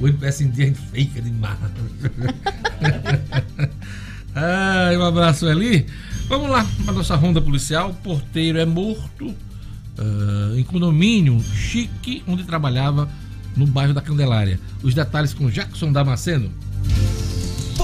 o NPS em dia, a gente fica demais. Ai, um abraço ali. Vamos lá para nossa ronda policial. O porteiro é morto uh, em condomínio chique onde trabalhava no bairro da Candelária. Os detalhes com Jackson Damasceno.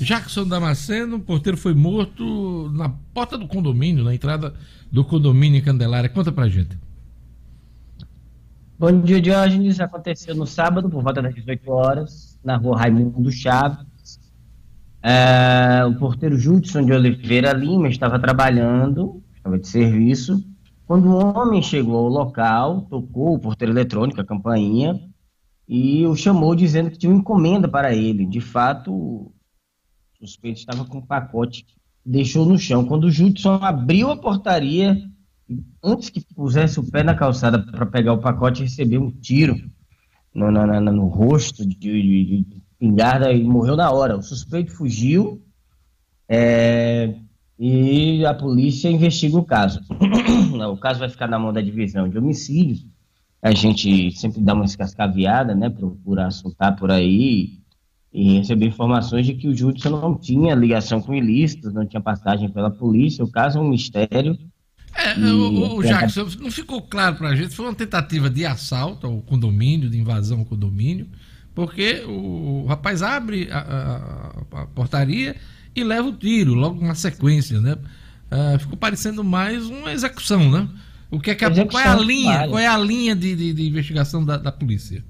Jackson Damasceno, o porteiro foi morto na porta do condomínio, na entrada do condomínio em Candelária. Conta pra gente. Bom dia, Diógenes. Aconteceu no sábado, por volta das 18 horas, na rua Raimundo Chaves. É, o porteiro Judson de Oliveira Lima estava trabalhando, estava de serviço, quando um homem chegou ao local, tocou o porteiro eletrônico, a campainha, e o chamou dizendo que tinha uma encomenda para ele. De fato, suspeito estava com um pacote, deixou no chão. Quando o Judson abriu a portaria, antes que pusesse o pé na calçada para pegar o pacote, recebeu um tiro no, no, no, no rosto de, de, de pingarda e morreu na hora. O suspeito fugiu é, e a polícia investiga o caso. o caso vai ficar na mão da divisão de homicídios. A gente sempre dá uma escascaviada, né? Procura assuntar por aí e receber informações de que o Judson não tinha ligação com ilícitos, não tinha passagem pela polícia. O caso é um mistério. É, e... o, o Jackson, não ficou claro para a gente, foi uma tentativa de assalto ao condomínio, de invasão ao condomínio, porque o, o rapaz abre a, a, a portaria e leva o tiro, logo na sequência, né? Uh, ficou parecendo mais uma execução, né? O que é que a, qual é a linha, qual é a linha de, de, de investigação da, da, polícia?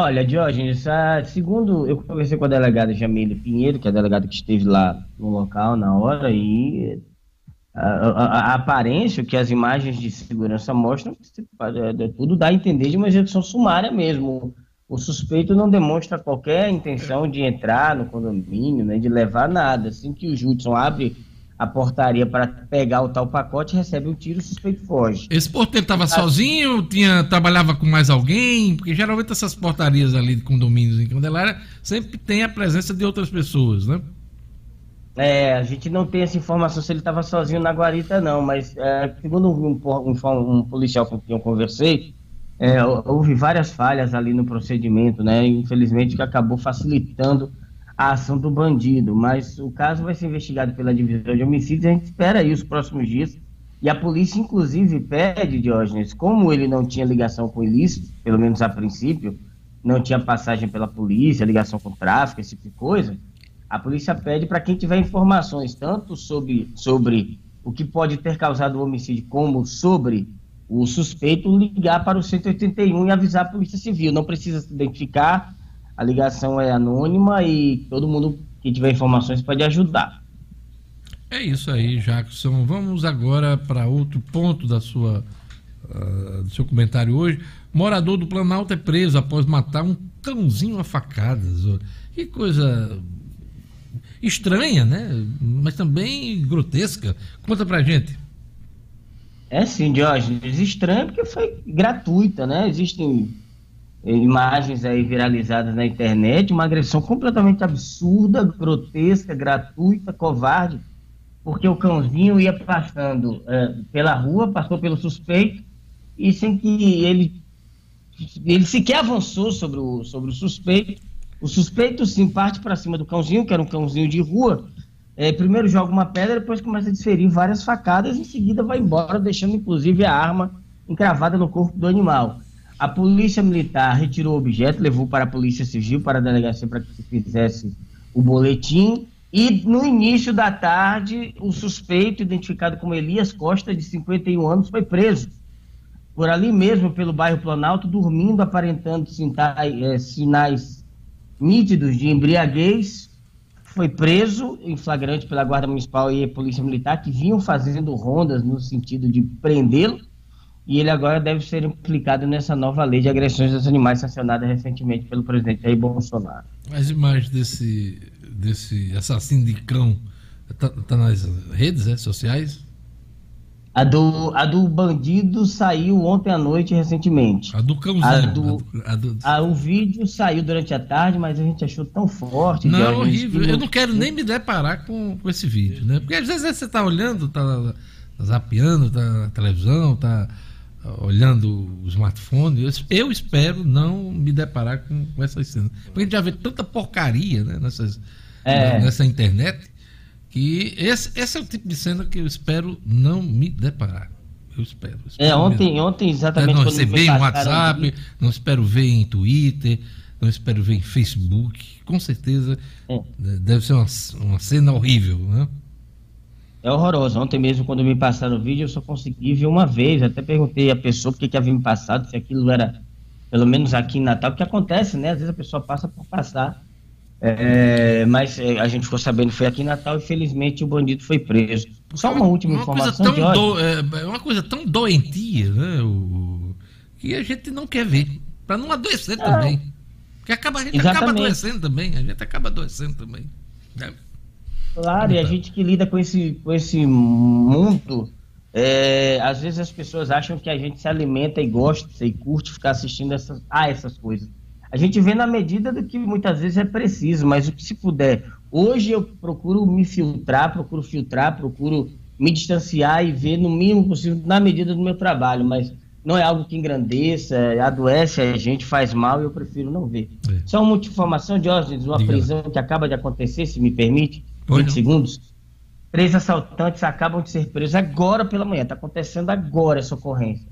Olha, Diógenes, segundo eu conversei com a delegada Jamile Pinheiro, que é a delegada que esteve lá no local na hora, e a, a, a aparência, que as imagens de segurança mostram, é, tudo dá a entender de uma execução sumária mesmo o suspeito não demonstra qualquer intenção de entrar no condomínio, né, de levar nada. Assim que o Judson abre a portaria para pegar o tal pacote, recebe um tiro, o suspeito foge. Esse porteiro estava sozinho, tinha trabalhava com mais alguém? Porque geralmente essas portarias ali de condomínios em Candelária sempre tem a presença de outras pessoas, né? É, a gente não tem essa informação se ele estava sozinho na guarita, não, mas é, segundo um, um, um policial com quem eu conversei, é, houve várias falhas ali no procedimento, né? Infelizmente que acabou facilitando a ação do bandido. Mas o caso vai ser investigado pela divisão de homicídios. A gente espera aí os próximos dias. E a polícia, inclusive, pede, Diógenes, como ele não tinha ligação com ilícito, pelo menos a princípio, não tinha passagem pela polícia, ligação com tráfico, esse tipo de coisa, a polícia pede para quem tiver informações, tanto sobre, sobre o que pode ter causado o homicídio, como sobre o suspeito ligar para o 181 e avisar a Polícia Civil. Não precisa se identificar, a ligação é anônima e todo mundo que tiver informações pode ajudar. É isso aí, Jackson. Vamos agora para outro ponto da sua, uh, do seu comentário hoje. Morador do Planalto é preso após matar um cãozinho a facadas. Que coisa estranha, né? Mas também grotesca. Conta pra gente. É sim, Diógenes, estranho porque foi gratuita, né? Existem imagens aí viralizadas na internet, uma agressão completamente absurda, grotesca, gratuita, covarde, porque o cãozinho ia passando é, pela rua, passou pelo suspeito, e sem que ele, ele sequer avançou sobre o, sobre o suspeito, o suspeito sim parte para cima do cãozinho, que era um cãozinho de rua, é, primeiro joga uma pedra, depois começa a desferir várias facadas, em seguida vai embora, deixando inclusive a arma encravada no corpo do animal. A polícia militar retirou o objeto, levou para a polícia civil, para a delegacia para que se fizesse o boletim. E no início da tarde, o suspeito, identificado como Elias Costa, de 51 anos, foi preso. Por ali mesmo, pelo bairro Planalto, dormindo, aparentando é, sinais nítidos de embriaguez, foi preso em flagrante pela Guarda Municipal e Polícia Militar, que vinham fazendo rondas no sentido de prendê-lo, e ele agora deve ser implicado nessa nova lei de agressões aos animais sancionada recentemente pelo presidente Jair Bolsonaro. As imagens desse, desse assassino de cão tá, tá nas redes né, sociais? A do, a do bandido saiu ontem à noite recentemente. A do cãozinho. A do, a do... A, o vídeo saiu durante a tarde, mas a gente achou tão forte. Não, é horrível. Eu não quero nem me deparar com, com esse vídeo, né? Porque às vezes você está olhando, está tá zapeando, está na televisão, está olhando o smartphone. Eu, eu, espero não me deparar com, com essas cenas. Porque a gente já vê tanta porcaria né, nessas, é. nessa internet que esse, esse é o tipo de cena que eu espero não me deparar. Eu espero. Eu espero é, ontem, mesmo. ontem exatamente. não receber em WhatsApp, não espero ver em Twitter, não espero ver em Facebook. Com certeza é. deve ser uma, uma cena horrível, né? É horroroso. Ontem mesmo, quando me passaram o vídeo, eu só consegui ver uma vez. Até perguntei à pessoa por que, havia me passado, se aquilo era, pelo menos aqui em Natal, que acontece, né? Às vezes a pessoa passa por passar. É, mas é, a gente ficou sabendo foi aqui em Natal e felizmente o bandido foi preso. Só uma última uma informação coisa tão do, é, é, uma coisa tão doentia, né? O, que a gente não quer ver. Para não adoecer também. Porque acaba, a gente Exatamente. acaba adoecendo também. A gente acaba adoecendo também. Né? Claro, e a gente que lida com esse, com esse mundo É, às vezes as pessoas acham que a gente se alimenta e gosta e curte ficar assistindo essas, a essas coisas. A gente vê na medida do que muitas vezes é preciso, mas o que se puder. Hoje eu procuro me filtrar, procuro filtrar, procuro me distanciar e ver no mínimo possível na medida do meu trabalho, mas não é algo que engrandeça, adoece a gente, faz mal e eu prefiro não ver. É. Só uma informação, Diógenes, uma Diga. prisão que acaba de acontecer, se me permite, Oi, 20 não. segundos. Três assaltantes acabam de ser presos agora pela manhã, está acontecendo agora essa ocorrência.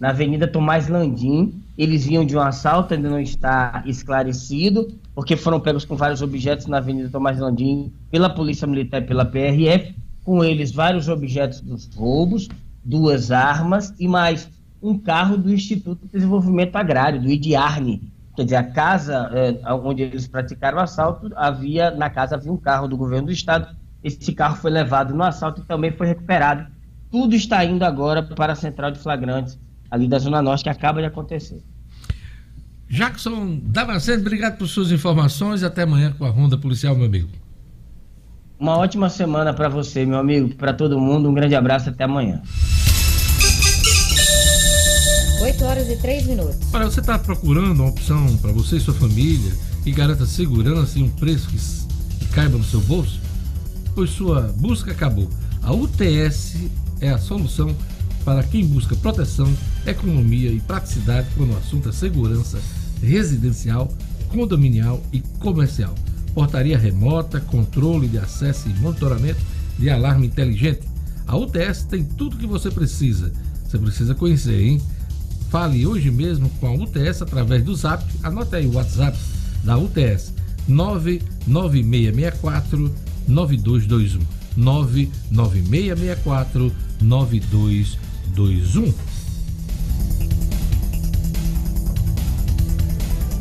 Na Avenida Tomás Landim, eles vinham de um assalto, ainda não está esclarecido, porque foram pegos com vários objetos na Avenida Tomás Landim pela Polícia Militar e pela PRF, com eles vários objetos dos roubos, duas armas e mais um carro do Instituto de Desenvolvimento Agrário, do IDIARNE. Quer dizer, a casa é, onde eles praticaram o assalto, havia, na casa havia um carro do governo do estado. Esse carro foi levado no assalto e também foi recuperado. Tudo está indo agora para a central de flagrantes, ali da Zona Norte, que acaba de acontecer. Jackson Damasceno, obrigado por suas informações e até amanhã com a Ronda Policial, meu amigo. Uma ótima semana para você, meu amigo, para todo mundo. Um grande abraço até amanhã. 8 horas e 3 minutos. Para você está procurando uma opção para você e sua família que garanta segurança e um preço que, que caiba no seu bolso? Pois sua busca acabou. A UTS é a solução para quem busca proteção, economia e praticidade quando o assunto é segurança residencial, condominial e comercial. Portaria remota, controle de acesso e monitoramento de alarme inteligente. A UTS tem tudo que você precisa. Você precisa conhecer, hein? Fale hoje mesmo com a UTS através do Zap. Anote aí o WhatsApp da UTS 99664 9221 99664 9221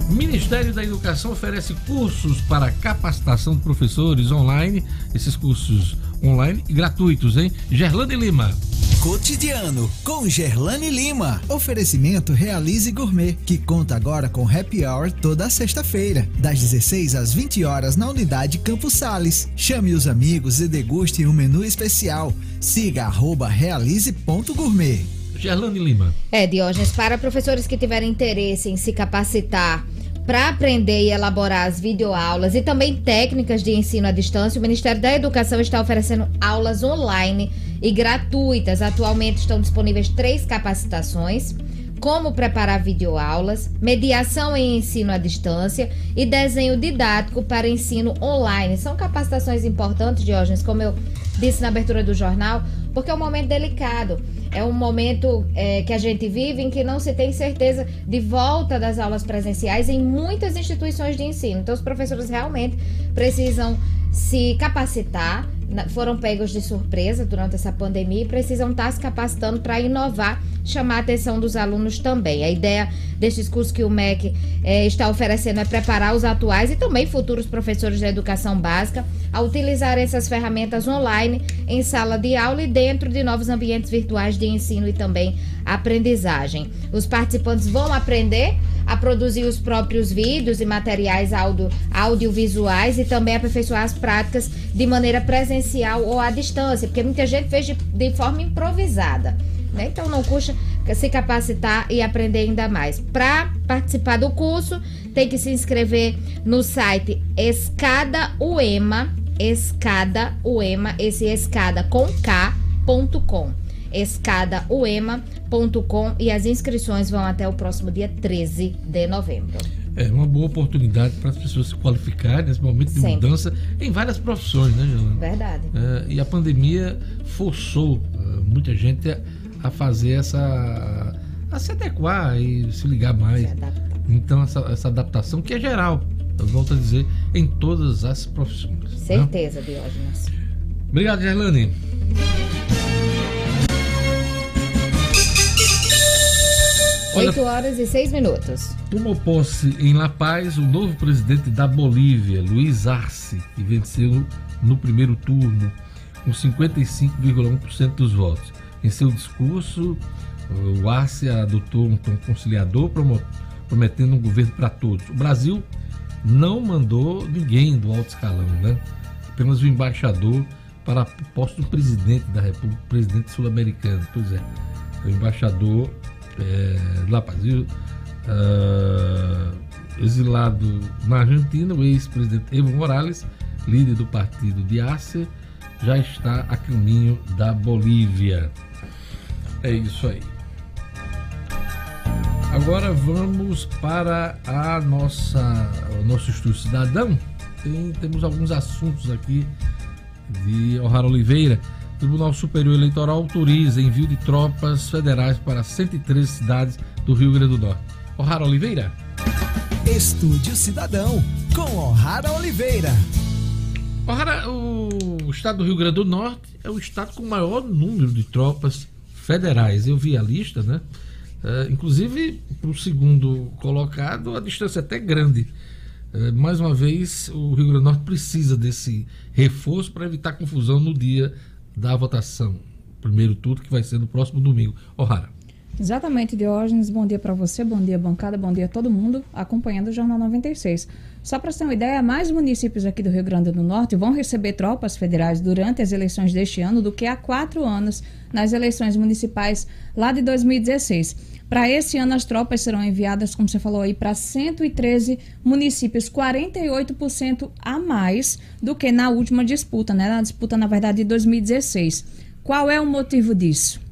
O Ministério da Educação oferece cursos para capacitação de professores online, esses cursos online gratuitos, hein? Gerlane Lima. Cotidiano com Gerlane Lima. Oferecimento Realize Gourmet, que conta agora com happy hour toda sexta-feira, das 16 às 20 horas na unidade Campos Sales. Chame os amigos e deguste um menu especial. Siga arroba realize.gourmet. Gerlane Lima. É, Diógenes, para professores que tiverem interesse em se capacitar para aprender e elaborar as videoaulas e também técnicas de ensino à distância, o Ministério da Educação está oferecendo aulas online e gratuitas. Atualmente estão disponíveis três capacitações como preparar videoaulas, mediação em ensino à distância e desenho didático para ensino online. São capacitações importantes, Diógenes, como eu disse na abertura do jornal, porque é um momento delicado. É um momento é, que a gente vive em que não se tem certeza de volta das aulas presenciais em muitas instituições de ensino. Então, os professores realmente precisam se capacitar foram pegos de surpresa durante essa pandemia e precisam estar se capacitando para inovar, chamar a atenção dos alunos também. A ideia destes cursos que o MEC é, está oferecendo é preparar os atuais e também futuros professores de educação básica a utilizar essas ferramentas online em sala de aula e dentro de novos ambientes virtuais de ensino e também aprendizagem. Os participantes vão aprender a produzir os próprios vídeos e materiais audio, audiovisuais e também aperfeiçoar as práticas de maneira presencial ou à distância, porque muita gente fez de, de forma improvisada. Né? Então não custa se capacitar e aprender ainda mais. Para participar do curso, tem que se inscrever no site Escada Uema, Escada Uema, esse escada com K.com escadauema.com e as inscrições vão até o próximo dia 13 de novembro. É uma boa oportunidade para as pessoas se qualificarem nesse momento de Sempre. mudança em várias profissões, né, Jolana? Verdade. É, e a pandemia forçou uh, muita gente a, a, fazer essa. a se adequar e se ligar mais. Se então, essa, essa adaptação que é geral, eu volto a dizer, em todas as profissões. Né? Certeza, né? Diógenes. Obrigado, Gerlane. 8 horas e 6 minutos. Tomou posse em La Paz o novo presidente da Bolívia, Luiz Arce, que venceu no primeiro turno com 55,1% dos votos. Em seu discurso, o Arce adotou um tom conciliador, prometendo um governo para todos. O Brasil não mandou ninguém do alto escalão, né? Apenas o embaixador para o posto do presidente da República, presidente sul-americano. Pois é, o embaixador é. E, uh, exilado na Argentina, o ex-presidente Evo Morales, líder do partido de Ásia, já está a caminho da Bolívia. É isso aí. Agora vamos para a nossa, o nosso estudo cidadão. Tem, temos alguns assuntos aqui de O'Hara Oliveira. Tribunal Superior Eleitoral autoriza envio de tropas federais para 113 cidades do Rio Grande do Norte. O'Hara Oliveira. Estúdio Cidadão, com O'Hara Oliveira. O'Hara, o estado do Rio Grande do Norte é o estado com o maior número de tropas federais. Eu vi a lista, né? Uh, inclusive, para o segundo colocado, a distância é até grande. Uh, mais uma vez, o Rio Grande do Norte precisa desse reforço para evitar confusão no dia da votação. Primeiro turno, que vai ser no próximo domingo. O'Hara. Exatamente, Diógenes. Bom dia para você, bom dia, bancada, bom dia a todo mundo acompanhando o Jornal 96. Só para ter uma ideia, mais municípios aqui do Rio Grande do Norte vão receber tropas federais durante as eleições deste ano do que há quatro anos nas eleições municipais lá de 2016. Para esse ano, as tropas serão enviadas, como você falou aí, para 113 municípios, 48% a mais do que na última disputa, né? Na disputa, na verdade, de 2016. Qual é o motivo disso?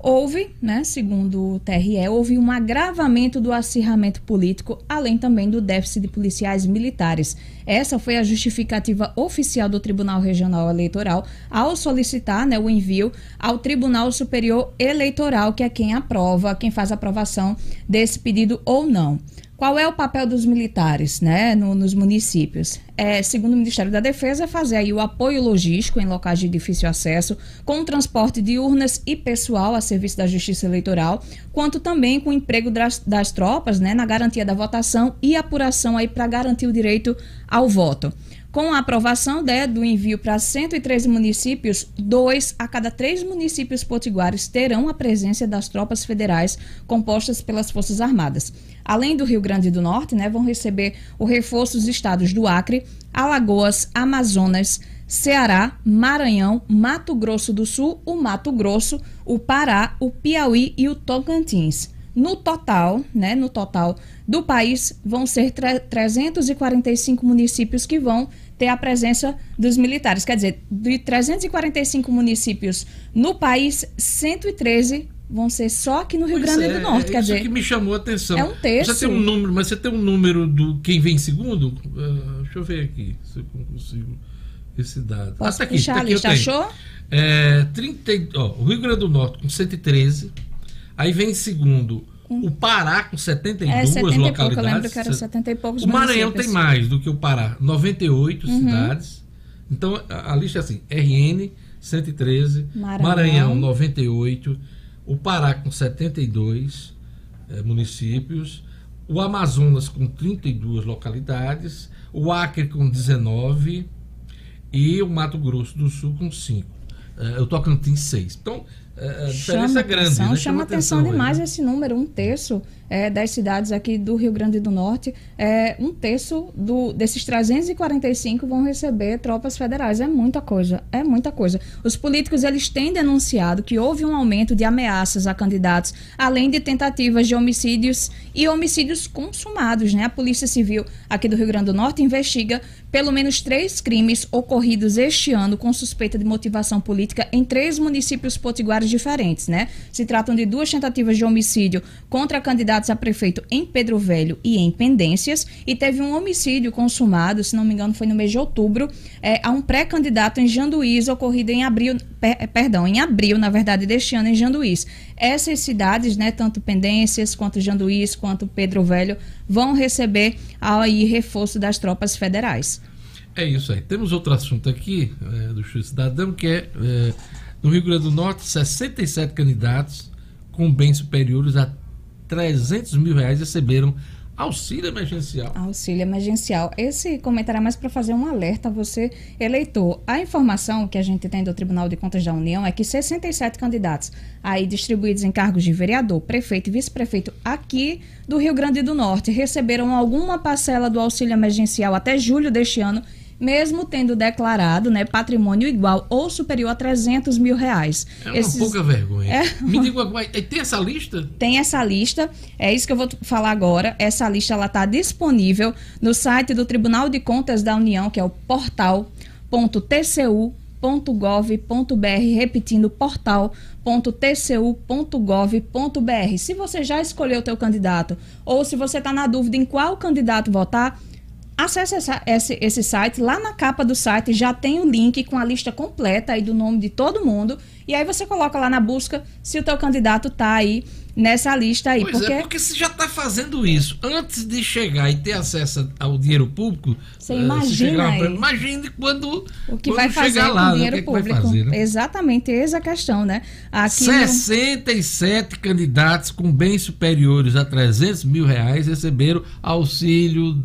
Houve, né, segundo o TRE, houve um agravamento do acirramento político, além também do déficit de policiais militares. Essa foi a justificativa oficial do Tribunal Regional Eleitoral ao solicitar né, o envio ao Tribunal Superior Eleitoral, que é quem aprova, quem faz a aprovação desse pedido ou não. Qual é o papel dos militares né, no, nos municípios? É, segundo o Ministério da Defesa, fazer aí o apoio logístico em locais de difícil acesso, com o transporte de urnas e pessoal a serviço da Justiça Eleitoral, quanto também com o emprego das, das tropas né, na garantia da votação e apuração para garantir o direito ao voto. Com a aprovação né, do envio para 113 municípios, dois a cada três municípios potiguares terão a presença das tropas federais compostas pelas Forças Armadas. Além do Rio Grande do Norte, né, vão receber o reforço dos estados do Acre, Alagoas, Amazonas, Ceará, Maranhão, Mato Grosso do Sul, o Mato Grosso, o Pará, o Piauí e o Tocantins. No total, né, no total do país, vão ser 345 municípios que vão ter a presença dos militares. Quer dizer, de 345 municípios no país, 113 vão ser só aqui no Rio pois Grande é, do Norte. É quer isso dizer, que me chamou a atenção. É um terço. Você tem um número, mas você tem um número do quem vem em segundo? Uh, deixa eu ver aqui se eu consigo esse dado. Posso ah, tá aqui, puxar tá aqui, a lista, achou? É, 30, ó, o Rio Grande do Norte com 113. Aí vem em segundo o Pará com 72 é, 70 localidades. Pouco, eu lembro que era 70 e poucos O Maranhão tem mais do que o Pará, 98 uhum. cidades. Então a, a, lista é assim: RN 113, Maranhão, Maranhão 98, o Pará com 72 é, municípios, o Amazonas com 32 localidades, o Acre com 19 e o Mato Grosso do Sul com 5. É, o Tocantins 6. Então, a diferença chama é grande. Atenção, né? Chama, chama atenção, atenção demais né? esse número, um terço é, das cidades aqui do Rio Grande do Norte, é, um terço do, desses 345 vão receber tropas federais. É muita coisa, é muita coisa. Os políticos eles têm denunciado que houve um aumento de ameaças a candidatos, além de tentativas de homicídios e homicídios consumados. Né? A Polícia Civil aqui do Rio Grande do Norte investiga pelo menos três crimes ocorridos este ano com suspeita de motivação política em três municípios potiguares diferentes. Né? Se tratam de duas tentativas de homicídio contra candidatos candidatos a prefeito em Pedro Velho e em Pendências, e teve um homicídio consumado, se não me engano, foi no mês de outubro, é, a um pré-candidato em Janduís, ocorrido em abril, per, perdão, em abril, na verdade, deste ano, em Janduís. Essas cidades, né, tanto Pendências, quanto Janduís, quanto Pedro Velho, vão receber aí reforço das tropas federais. É isso aí. Temos outro assunto aqui é, do Juiz Cidadão, que é, é no Rio Grande do Norte, 67 candidatos com bens superiores a 300 mil reais receberam auxílio emergencial. Auxílio emergencial. Esse comentário é mais para fazer um alerta a você, eleitor. A informação que a gente tem do Tribunal de Contas da União é que 67 candidatos, aí distribuídos em cargos de vereador, prefeito e vice-prefeito aqui do Rio Grande do Norte, receberam alguma parcela do auxílio emergencial até julho deste ano mesmo tendo declarado né, patrimônio igual ou superior a 300 mil reais. É uma pouca vergonha. É... Me diga tem essa lista? Tem essa lista, é isso que eu vou falar agora. Essa lista ela está disponível no site do Tribunal de Contas da União, que é o portal.tcu.gov.br, repetindo portal.tcu.gov.br. Se você já escolheu o teu candidato ou se você está na dúvida em qual candidato votar, Acesse essa, esse, esse site, lá na capa do site já tem o link com a lista completa aí do nome de todo mundo. E aí você coloca lá na busca se o teu candidato tá aí nessa lista aí. Pois porque... é, porque você já está fazendo isso. Antes de chegar e ter acesso ao dinheiro público, você imagina. Uh, imagine quando o que quando vai fazer lá, com o né? dinheiro que público. Que fazer, né? Exatamente, essa é a questão, né? Aqui 67 no... candidatos com bens superiores a 300 mil reais receberam auxílio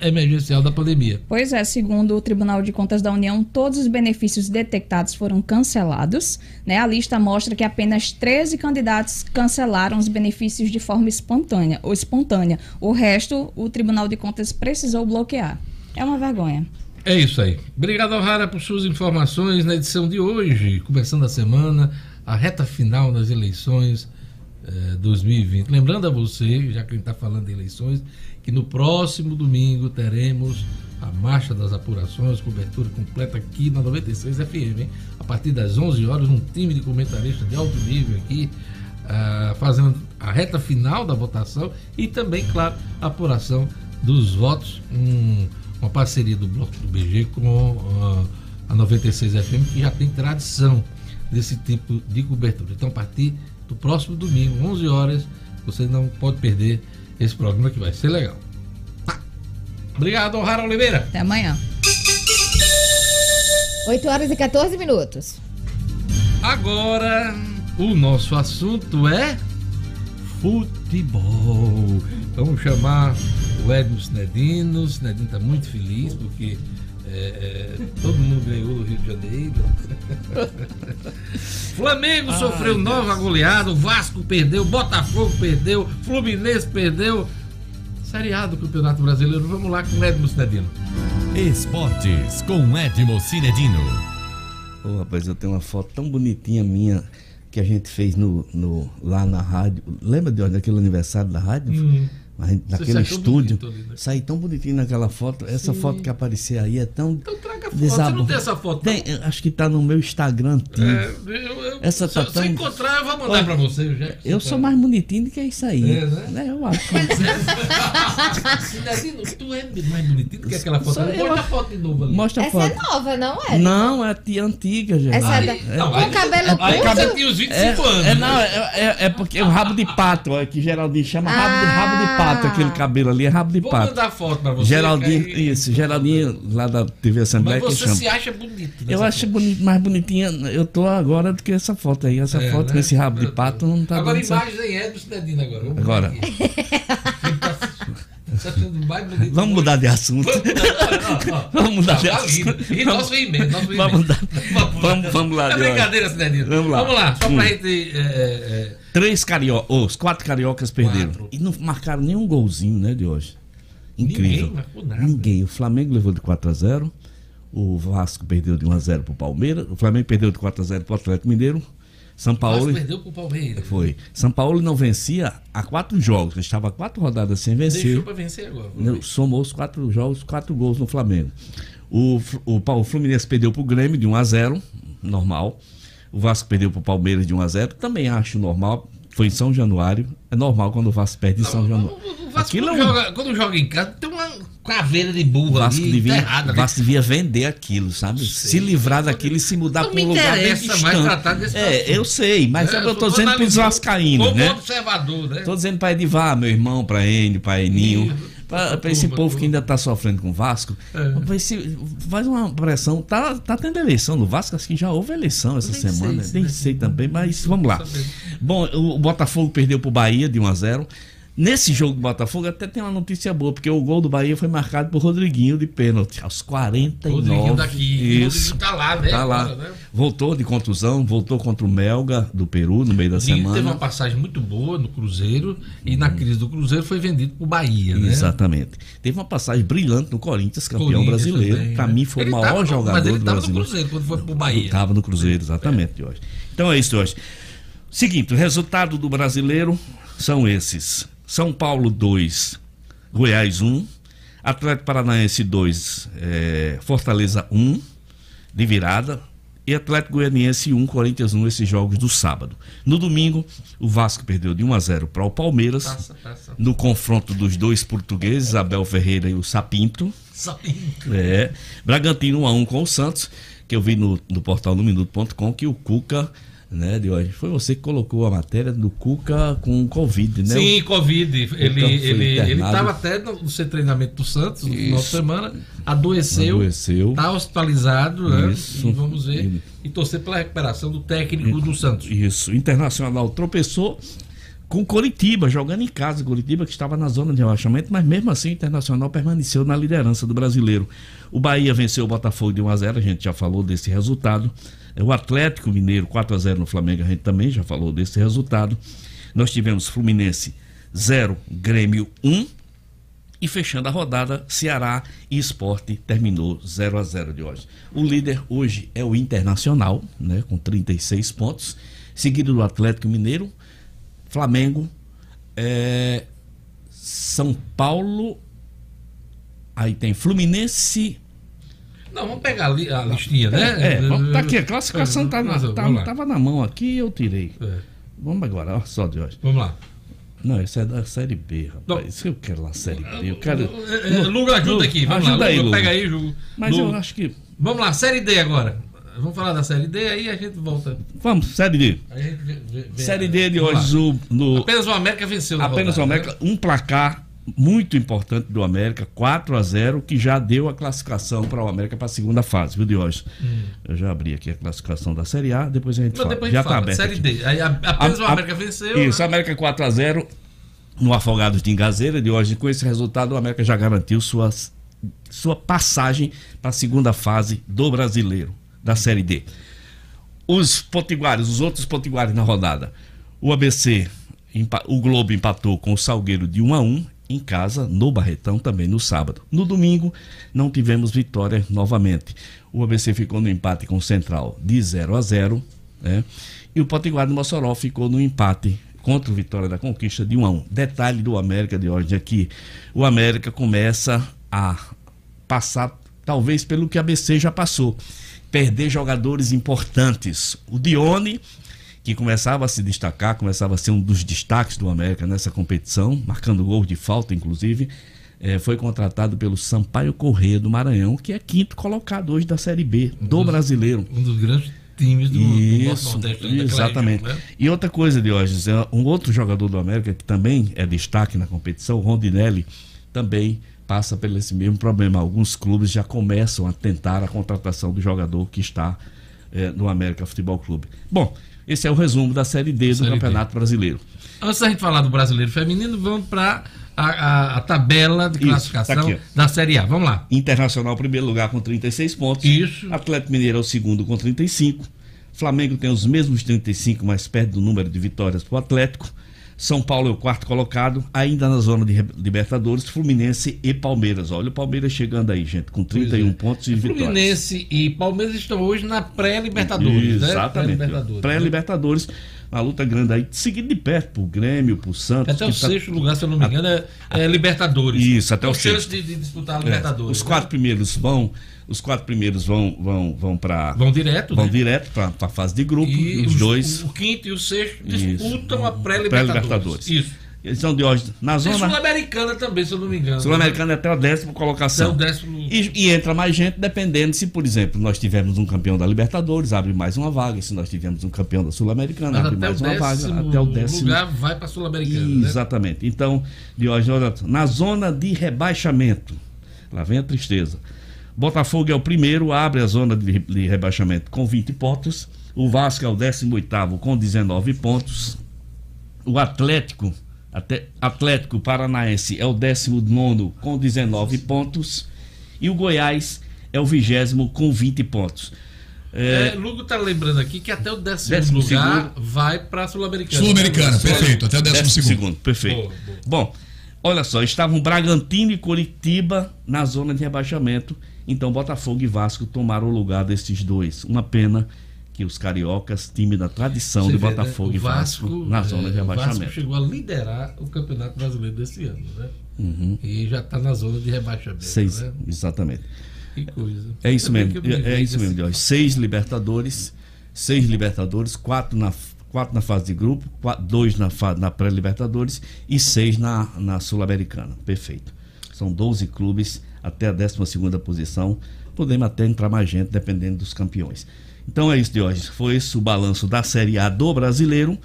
emergencial da pandemia. Pois é, segundo o Tribunal de Contas da União, todos os benefícios detectados foram cancelados. Né? A lista mostra que apenas 13 candidatos cancelaram os benefícios de forma espontânea ou espontânea. O resto, o Tribunal de Contas precisou bloquear. É uma vergonha. É isso aí. Obrigado, O'Hara, por suas informações na edição de hoje, começando a semana, a reta final das eleições eh, 2020. Lembrando a você, já que a gente está falando de eleições, que no próximo domingo teremos a Marcha das Apurações, cobertura completa aqui na 96 FM, hein? A partir das 11 horas, um time de comentaristas de alto nível aqui, uh, fazendo a reta final da votação e também, claro, a apuração dos votos, um, uma parceria do Bloco do BG com uh, a 96 FM, que já tem tradição desse tipo de cobertura. Então, a partir do próximo domingo, 11 horas, você não pode perder esse programa que vai ser legal. Tá. Obrigado, Rara Oliveira. Até amanhã. 8 horas e 14 minutos. Agora, o nosso assunto é futebol. Vamos chamar o Edmo Snedino. O Snedino está muito feliz porque é, é, todo mundo ganhou do Rio de Janeiro. Flamengo Ai, sofreu Deus. nova goleada, o Vasco perdeu, Botafogo perdeu, Fluminense perdeu. Série A do Campeonato Brasileiro. Vamos lá com Edmo Cinedino. Esportes com Edmo Cinedino. Ô oh, rapaz, eu tenho uma foto tão bonitinha minha que a gente fez no, no lá na rádio. Lembra de onde? Daquele aniversário da rádio? Hum naquele estúdio. Ali, né? Saí tão bonitinho naquela foto. Essa Sim. foto que apareceu aí é tão. Então traga foto. Desab... Você não tem essa foto? Tem, acho que está no meu Instagram antigo. É, eu, eu, essa se, tá se tão... encontrar, eu vou mandar pra você. Já, eu sou mais bonitinho do que isso aí. É, né? É, eu acho. Mas é. tu é mais bonitinho do que aquela foto. Mostra eu... a foto de novo ali. Mostra essa a foto. é nova, não é? Não, é tia antiga, gente. Essa aí, é, da... com cabelo curto. Aí cabelo tinha uns 25 é, anos. É, não, é, é, porque o rabo de pato, que Geraldinho chama ah. rabo, de, rabo pato, aquele cabelo ali é rabo de Vou pato. Vou mandar foto pra você. Geraldinho, aí... isso, Geraldinho lá da TV Assembleia Mas você se acha bonito. Eu acho bonito, mais bonitinha. Eu tô agora do que essa foto aí. Essa é, foto né? com esse rabo de pato não tá Agora imagens em Edson Cidadino agora. Vamos agora. Vamos mudar de assunto. Vamos mudar de assunto. E nosso e-mail. Vamos, mudar. vamos, vamos lá. É brincadeira, Cidadino. Vamos lá. Vamos lá, só pra hum. gente. É, é... Três cariocas, os quatro cariocas perderam. E não marcaram nenhum golzinho, né, de hoje. Incrível. Ninguém marcou nada. Ninguém. O Flamengo levou de 4 a 0 o Vasco perdeu de 1 a 0 pro Palmeiras, o Flamengo perdeu de 4 a 0 pro Atlético Mineiro. São Paulo. Perdeu pro Palmeiras. Foi. São Paulo não vencia há quatro jogos, estava quatro rodadas sem vencer. Deixou para vencer agora. Somou os quatro jogos, quatro gols no Flamengo. O, o, o Fluminense perdeu pro Grêmio de 1 a 0 normal. O Vasco perdeu pro Palmeiras de 1 a 0 também acho normal. Foi em São Januário. É normal quando o Vasco perde em São Januário. O Vasco Aquilo quando, é um... joga, quando joga em casa, tem uma caveira de burro Vasco ali, devia, Vasco devia vender aquilo, sabe? Se livrar daquilo e se mudar para um lugar bem distante. Mais tratar desse é, eu sei, mas é, eu, tô dizendo para os vascaínos, né? observador, né? Tô dizendo para Edivar, meu irmão, para Enio, para Eninho. Para esse povo turma. que ainda está sofrendo com o Vasco, é. se, faz uma pressão. Tá, tá tendo eleição no Vasco, acho que já houve eleição essa semana. Sei, Nem né? sei também, mas vamos lá. Bom, o Botafogo perdeu para o Bahia de 1 a 0 Nesse jogo do Botafogo até tem uma notícia boa, porque o gol do Bahia foi marcado por Rodriguinho de pênalti, aos 49. Rodriguinho daqui. Isso. Rodriguinho tá lá, né? Tá lá. Agora, né? Voltou de contusão, voltou contra o Melga do Peru no meio da Rodriguinho semana. teve uma passagem muito boa no Cruzeiro e na crise do Cruzeiro foi vendido pro Bahia, né? Exatamente. Teve uma passagem brilhante no Corinthians, campeão Corinthians brasileiro. também, Pra né? mim foi Ele o maior tava no- jogador mas ele do tava no brasileiro. Cruzeiro quando foi pro Bahia. Tava no Cruzeiro, exatamente, de hoje. Então é isso, hoje. Seguinte, o resultado do brasileiro são esses: São Paulo 2, Goiás 1, Atlético Paranaense 2, eh, Fortaleza 1, de virada, e Atlético Goianiense 1, Corinthians 1, esses jogos do sábado. No domingo, o Vasco perdeu de 1 a 0 para o Palmeiras, Taça, taça. no confronto dos dois portugueses, Abel Ferreira e o Sapinto. Sapinto. É. Bragantino 1 a 1 com o Santos, que eu vi no, no portal no minuto.com que o Cuca, né, de hoje, foi você que colocou a matéria do Cuca com Covid, né? Sim, Covid. Ele, foi ele, ele internado. tava até no, seu treinamento do Santos, no final de semana, adoeceu, Adoeceu. tá hospitalizado, né? E vamos ver. E torcer pela recuperação do técnico do Santos. Isso. O Internacional tropeçou com Coritiba, jogando em casa. Coritiba que estava na zona de relaxamento, mas mesmo assim o Internacional permaneceu na liderança do brasileiro. O Bahia venceu o Botafogo de 1 a 0 a gente já falou desse resultado. O Atlético Mineiro 4 a 0 no Flamengo, a gente também já falou desse resultado. Nós tivemos Fluminense 0, Grêmio 1. E fechando a rodada, Ceará e Esporte terminou 0 a 0 de hoje. O líder hoje é o Internacional, né, com 36 pontos, seguido do Atlético Mineiro, Flamengo, é, São Paulo, aí tem Fluminense. Não, vamos pegar ali a listinha, né? É, é, tá aqui, a classificação tá, Mas, na, tá- tava na mão aqui eu tirei. É. Vamos agora, ó, só de hoje. Vamos lá. Não, isso é da Série B, rapaz. Eu quero lá Série B. Eu quero. É, é, Luga, ajuda aqui. Vamos ajuda lá. aí, Luga. Pega aí, Ju. Mas eu acho que. Vamos lá, Série D agora. Vamos falar da Série D, aí a gente volta. Vamos, Série D. A gente vê- vê- Série D de hoje, o, no, Apenas o América venceu na apenas o rodada, América, um placar muito importante do América, 4 a 0 que já deu a classificação para o América para a segunda fase, viu, hoje. Hum. Eu já abri aqui a classificação da Série A, depois a gente Mas fala. depois a já gente fala. tá aberto. Série aqui. D. Aí, a- apenas A- o a- América venceu. Isso, América 4 a 0 no Afogados de Engazeira de hoje. Com esse resultado, o América já garantiu suas, sua passagem para a segunda fase do Brasileiro, da Série D. Os potiguares, os outros potiguares na rodada. O ABC, o Globo empatou com o Salgueiro de 1 a 1 em casa, no Barretão, também no sábado. No domingo, não tivemos vitória novamente. O ABC ficou no empate com o Central de 0 a 0 né? E o Potiguar do Mossoró ficou no empate contra o Vitória da Conquista de 1 a 1. Detalhe do América de hoje aqui, o América começa a passar talvez pelo que a ABC já passou, perder jogadores importantes. O Dione, que começava a se destacar, começava a ser um dos destaques do América nessa competição, marcando gol de falta inclusive, eh, foi contratado pelo Sampaio Corrêa do Maranhão, que é quinto colocado hoje da Série B do Brasileiro. Um dos grandes times do, do nosso Isso, Nordeste. daquela exatamente. região, né? E outra coisa, Diógenes, é um outro jogador do América que também é destaque na competição, o Rondinelli, também passa por esse mesmo problema. Alguns clubes já começam a tentar a contratação do jogador que está eh, no América Futebol Clube. Bom, esse é o resumo da Série D do Série D. Campeonato Brasileiro. Antes da gente falar do brasileiro feminino, vamos para a, a- a tabela de Isso, classificação tá aqui, da Série A. Vamos lá. Internacional, primeiro lugar com 36 pontos. Isso. Atlético Mineiro é o segundo com 35. Flamengo tem os mesmos 35, mas perde do número de vitórias para o Atlético. São Paulo é o quarto colocado, ainda na zona de re- Libertadores, Fluminense e Palmeiras. Olha o Palmeiras chegando aí, gente, com 31 pontos e vitórias. é. Fluminense e Palmeiras estão hoje na pré-Libertadores. né? Exatamente. Pré-Libertadores. Pré-Libertadores, uma luta grande aí, seguido de perto pro Grêmio, pro Santos. Até o tá- sexto lugar, se eu não me engano, é, é Libertadores. Isso, até o chance sexto. de, de disputar a É, Libertadores. os né? quatro primeiros vão, os quatro primeiros vão vão vão para Vão direto, vão né? direto para a fase de grupo, E os os- dois O quinto e o sexto Isso. disputam a pré-Libertadores. pré-libertadores. Isso. Eles são de hoje na zona Sul-Americana também, se eu não me engano. Sul-Americana é até a décima colocação. Até o décimo- E, e entra mais gente dependendo se, por exemplo, nós tivermos um campeão da Libertadores, abre mais uma vaga. Se nós tivermos um campeão da Sul-Americana, abre mais uma vaga. Até o décimo lugar vai para a Sul-Americana. né? Exatamente. Então, Diógenes, na zona de rebaixamento, lá vem a tristeza. Botafogo é o primeiro, abre a zona de, de rebaixamento com 20 pontos. O Vasco é o 18 com 19 pontos. O Atlético Até Atlético Paranaense é o 19 com 19 pontos. E o Goiás é o vigésimo com 20 pontos. É, Lugo tá lembrando aqui que até o décimo, Décimo lugar segundo. vai pra Sul-Americana. Sul-Americana, perfeito, até o décimo segundo. Perfeito. Boa, boa. Bom, olha só, estavam Bragantino e Curitiba na zona de rebaixamento. Então Botafogo e Vasco tomaram o lugar desses dois. Uma pena que os cariocas, time da tradição Você de vê, né? Botafogo O e Vasco, na zona de é, o Vasco rebaixamento. chegou a liderar o Campeonato Brasileiro desse ano, né? Uhum. E já tá na zona de rebaixamento, Seis, né? exatamente. Que coisa. É isso mesmo, me é, é isso desse- mesmo, Jorge. Seis Libertadores, seis Libertadores, quatro na, quatro na fase de grupo, quatro, dois na, na pré-Libertadores e seis na, na Sul-Americana. Perfeito. São 12 clubes até a 12 posição. Podemos até entrar mais gente, dependendo dos campeões. Então é isso, Jorge. Foi esse o balanço da Série A do brasileiro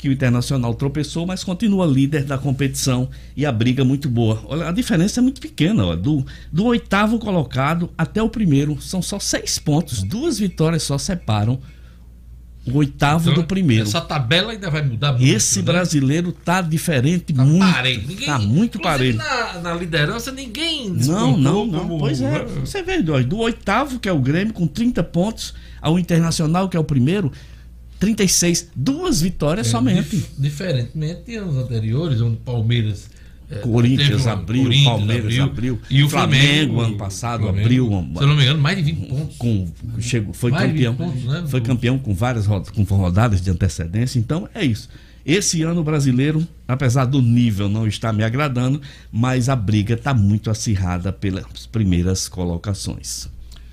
que o Internacional tropeçou, mas continua líder da competição e a briga muito boa. Olha, a diferença é muito pequena, ó, do, do oitavo colocado até o primeiro, são só seis pontos, duas vitórias só separam o oitavo Então, do primeiro. Essa tabela ainda vai mudar muito. Esse né? brasileiro tá diferente muito, Parelho. Ninguém- tá muito parelho. Na, na liderança, ninguém Não, não, não. como- Pois é. Você vê, Jorge, do oitavo, que é o Grêmio, com 30 pontos, ao Internacional, que é o primeiro, 36. Duas vitórias É, somente. dif- diferentemente de anos anteriores, onde o Palmeiras. É, Corinthians abriu, Corinthians Palmeiras abriu, e o Flamengo, Flamengo, ano passado Flamengo, abriu, Se não me engano, mais de 20 pontos. com chegou, foi Mais campeão, 20 pontos, né? foi campeão com várias rodadas, com rodadas de antecedência. Então é isso. Esse ano o brasileiro, apesar do nível não estar me agradando, mas a briga está muito acirrada pelas primeiras colocações.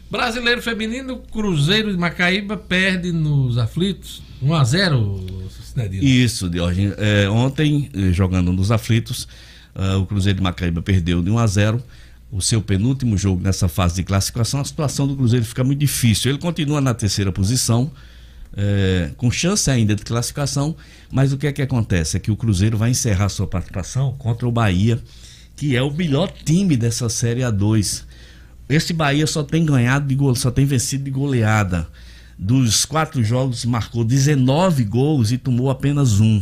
Brasileiro feminino, Cruzeiro de Macaíba perde nos aflitos. 1x0, Cinedino. Isso, Diógenes. É, ontem, eh, jogando nos aflitos, ah, o Cruzeiro de Macaíba perdeu de 1 a 0 o seu penúltimo jogo nessa fase de classificação. A situação do Cruzeiro fica muito difícil. Ele continua na terceira posição, eh, com chance ainda de classificação, mas o que é que acontece? É que o Cruzeiro vai encerrar sua participação contra o Bahia, que é o melhor time dessa Série A2. Esse Bahia só tem ganhado de gol, só tem vencido de goleada. Dos quatro jogos, marcou 19 gols e tomou apenas um.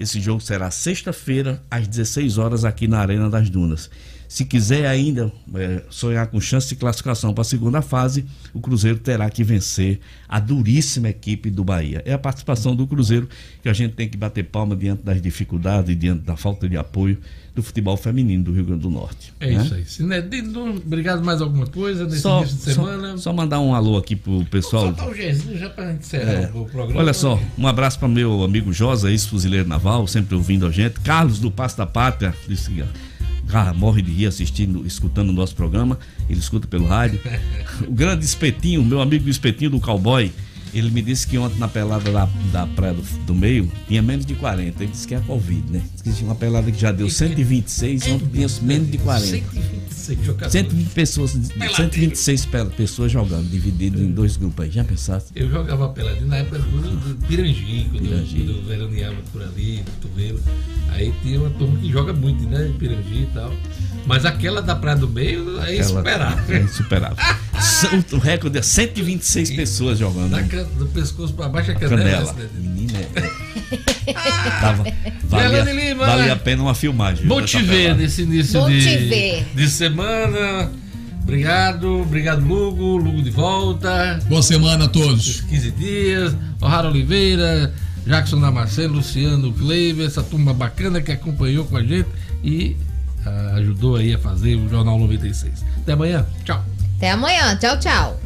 Esse jogo será sexta-feira, às 16 horas, aqui na Arena das Dunas. Se quiser ainda eh, sonhar com chance de classificação para a segunda fase, o Cruzeiro terá que vencer a duríssima equipe do Bahia. É a participação do Cruzeiro que a gente tem que bater palma diante das dificuldades, diante da falta de apoio do futebol feminino do Rio Grande do Norte. É né? isso aí. Cinedino, obrigado mais alguma coisa nesse Só, início de só, semana. só mandar um alô aqui pro pessoal. Soltar o Gezinho já gente encerrar É. o programa. Olha só, um abraço para meu amigo Josa, ex-fuzileiro naval, sempre ouvindo a gente. Carlos do Passo da Pátria, disse ah, morre de rir assistindo, escutando o nosso programa. Ele escuta pelo rádio. O grande Espetinho, meu amigo Espetinho do Cowboy, ele me disse que ontem na pelada da, da Praia do, do Meio tinha menos de 40. Ele disse que é Covid, né? Disse que tinha uma pelada que já deu 126, ontem tinha menos de 40. 126 jogadores. 120 pessoas, 126 pe- pessoas jogando, dividido em dois grupos aí. Já pensaste? Eu jogava peladinho na época do, do Pirangi, quando Pirangi. quando eu veraneava por ali, Cotovelo. Aí tinha uma turma que joga muito, né? Pirangi e tal. Mas aquela da Praia do Meio é insuperável. É insuperável. o recorde é 126 pessoas jogando. Da né? can- do pescoço pra baixo é A canela. canela. né? Menina, é- Tava, valia, Lima. valia a pena uma filmagem. Bom te ver pelada. nesse início Bom de, te ver. de semana. Obrigado, obrigado, Lugo. Lugo de volta. Boa semana a todos. 15 dias. O'Hara Oliveira, Jackson Damasceno, Luciano Kleiber, essa turma bacana que acompanhou com a gente e ah, ajudou aí a fazer o Jornal 96. Até amanhã. Tchau. Até amanhã. Tchau, tchau.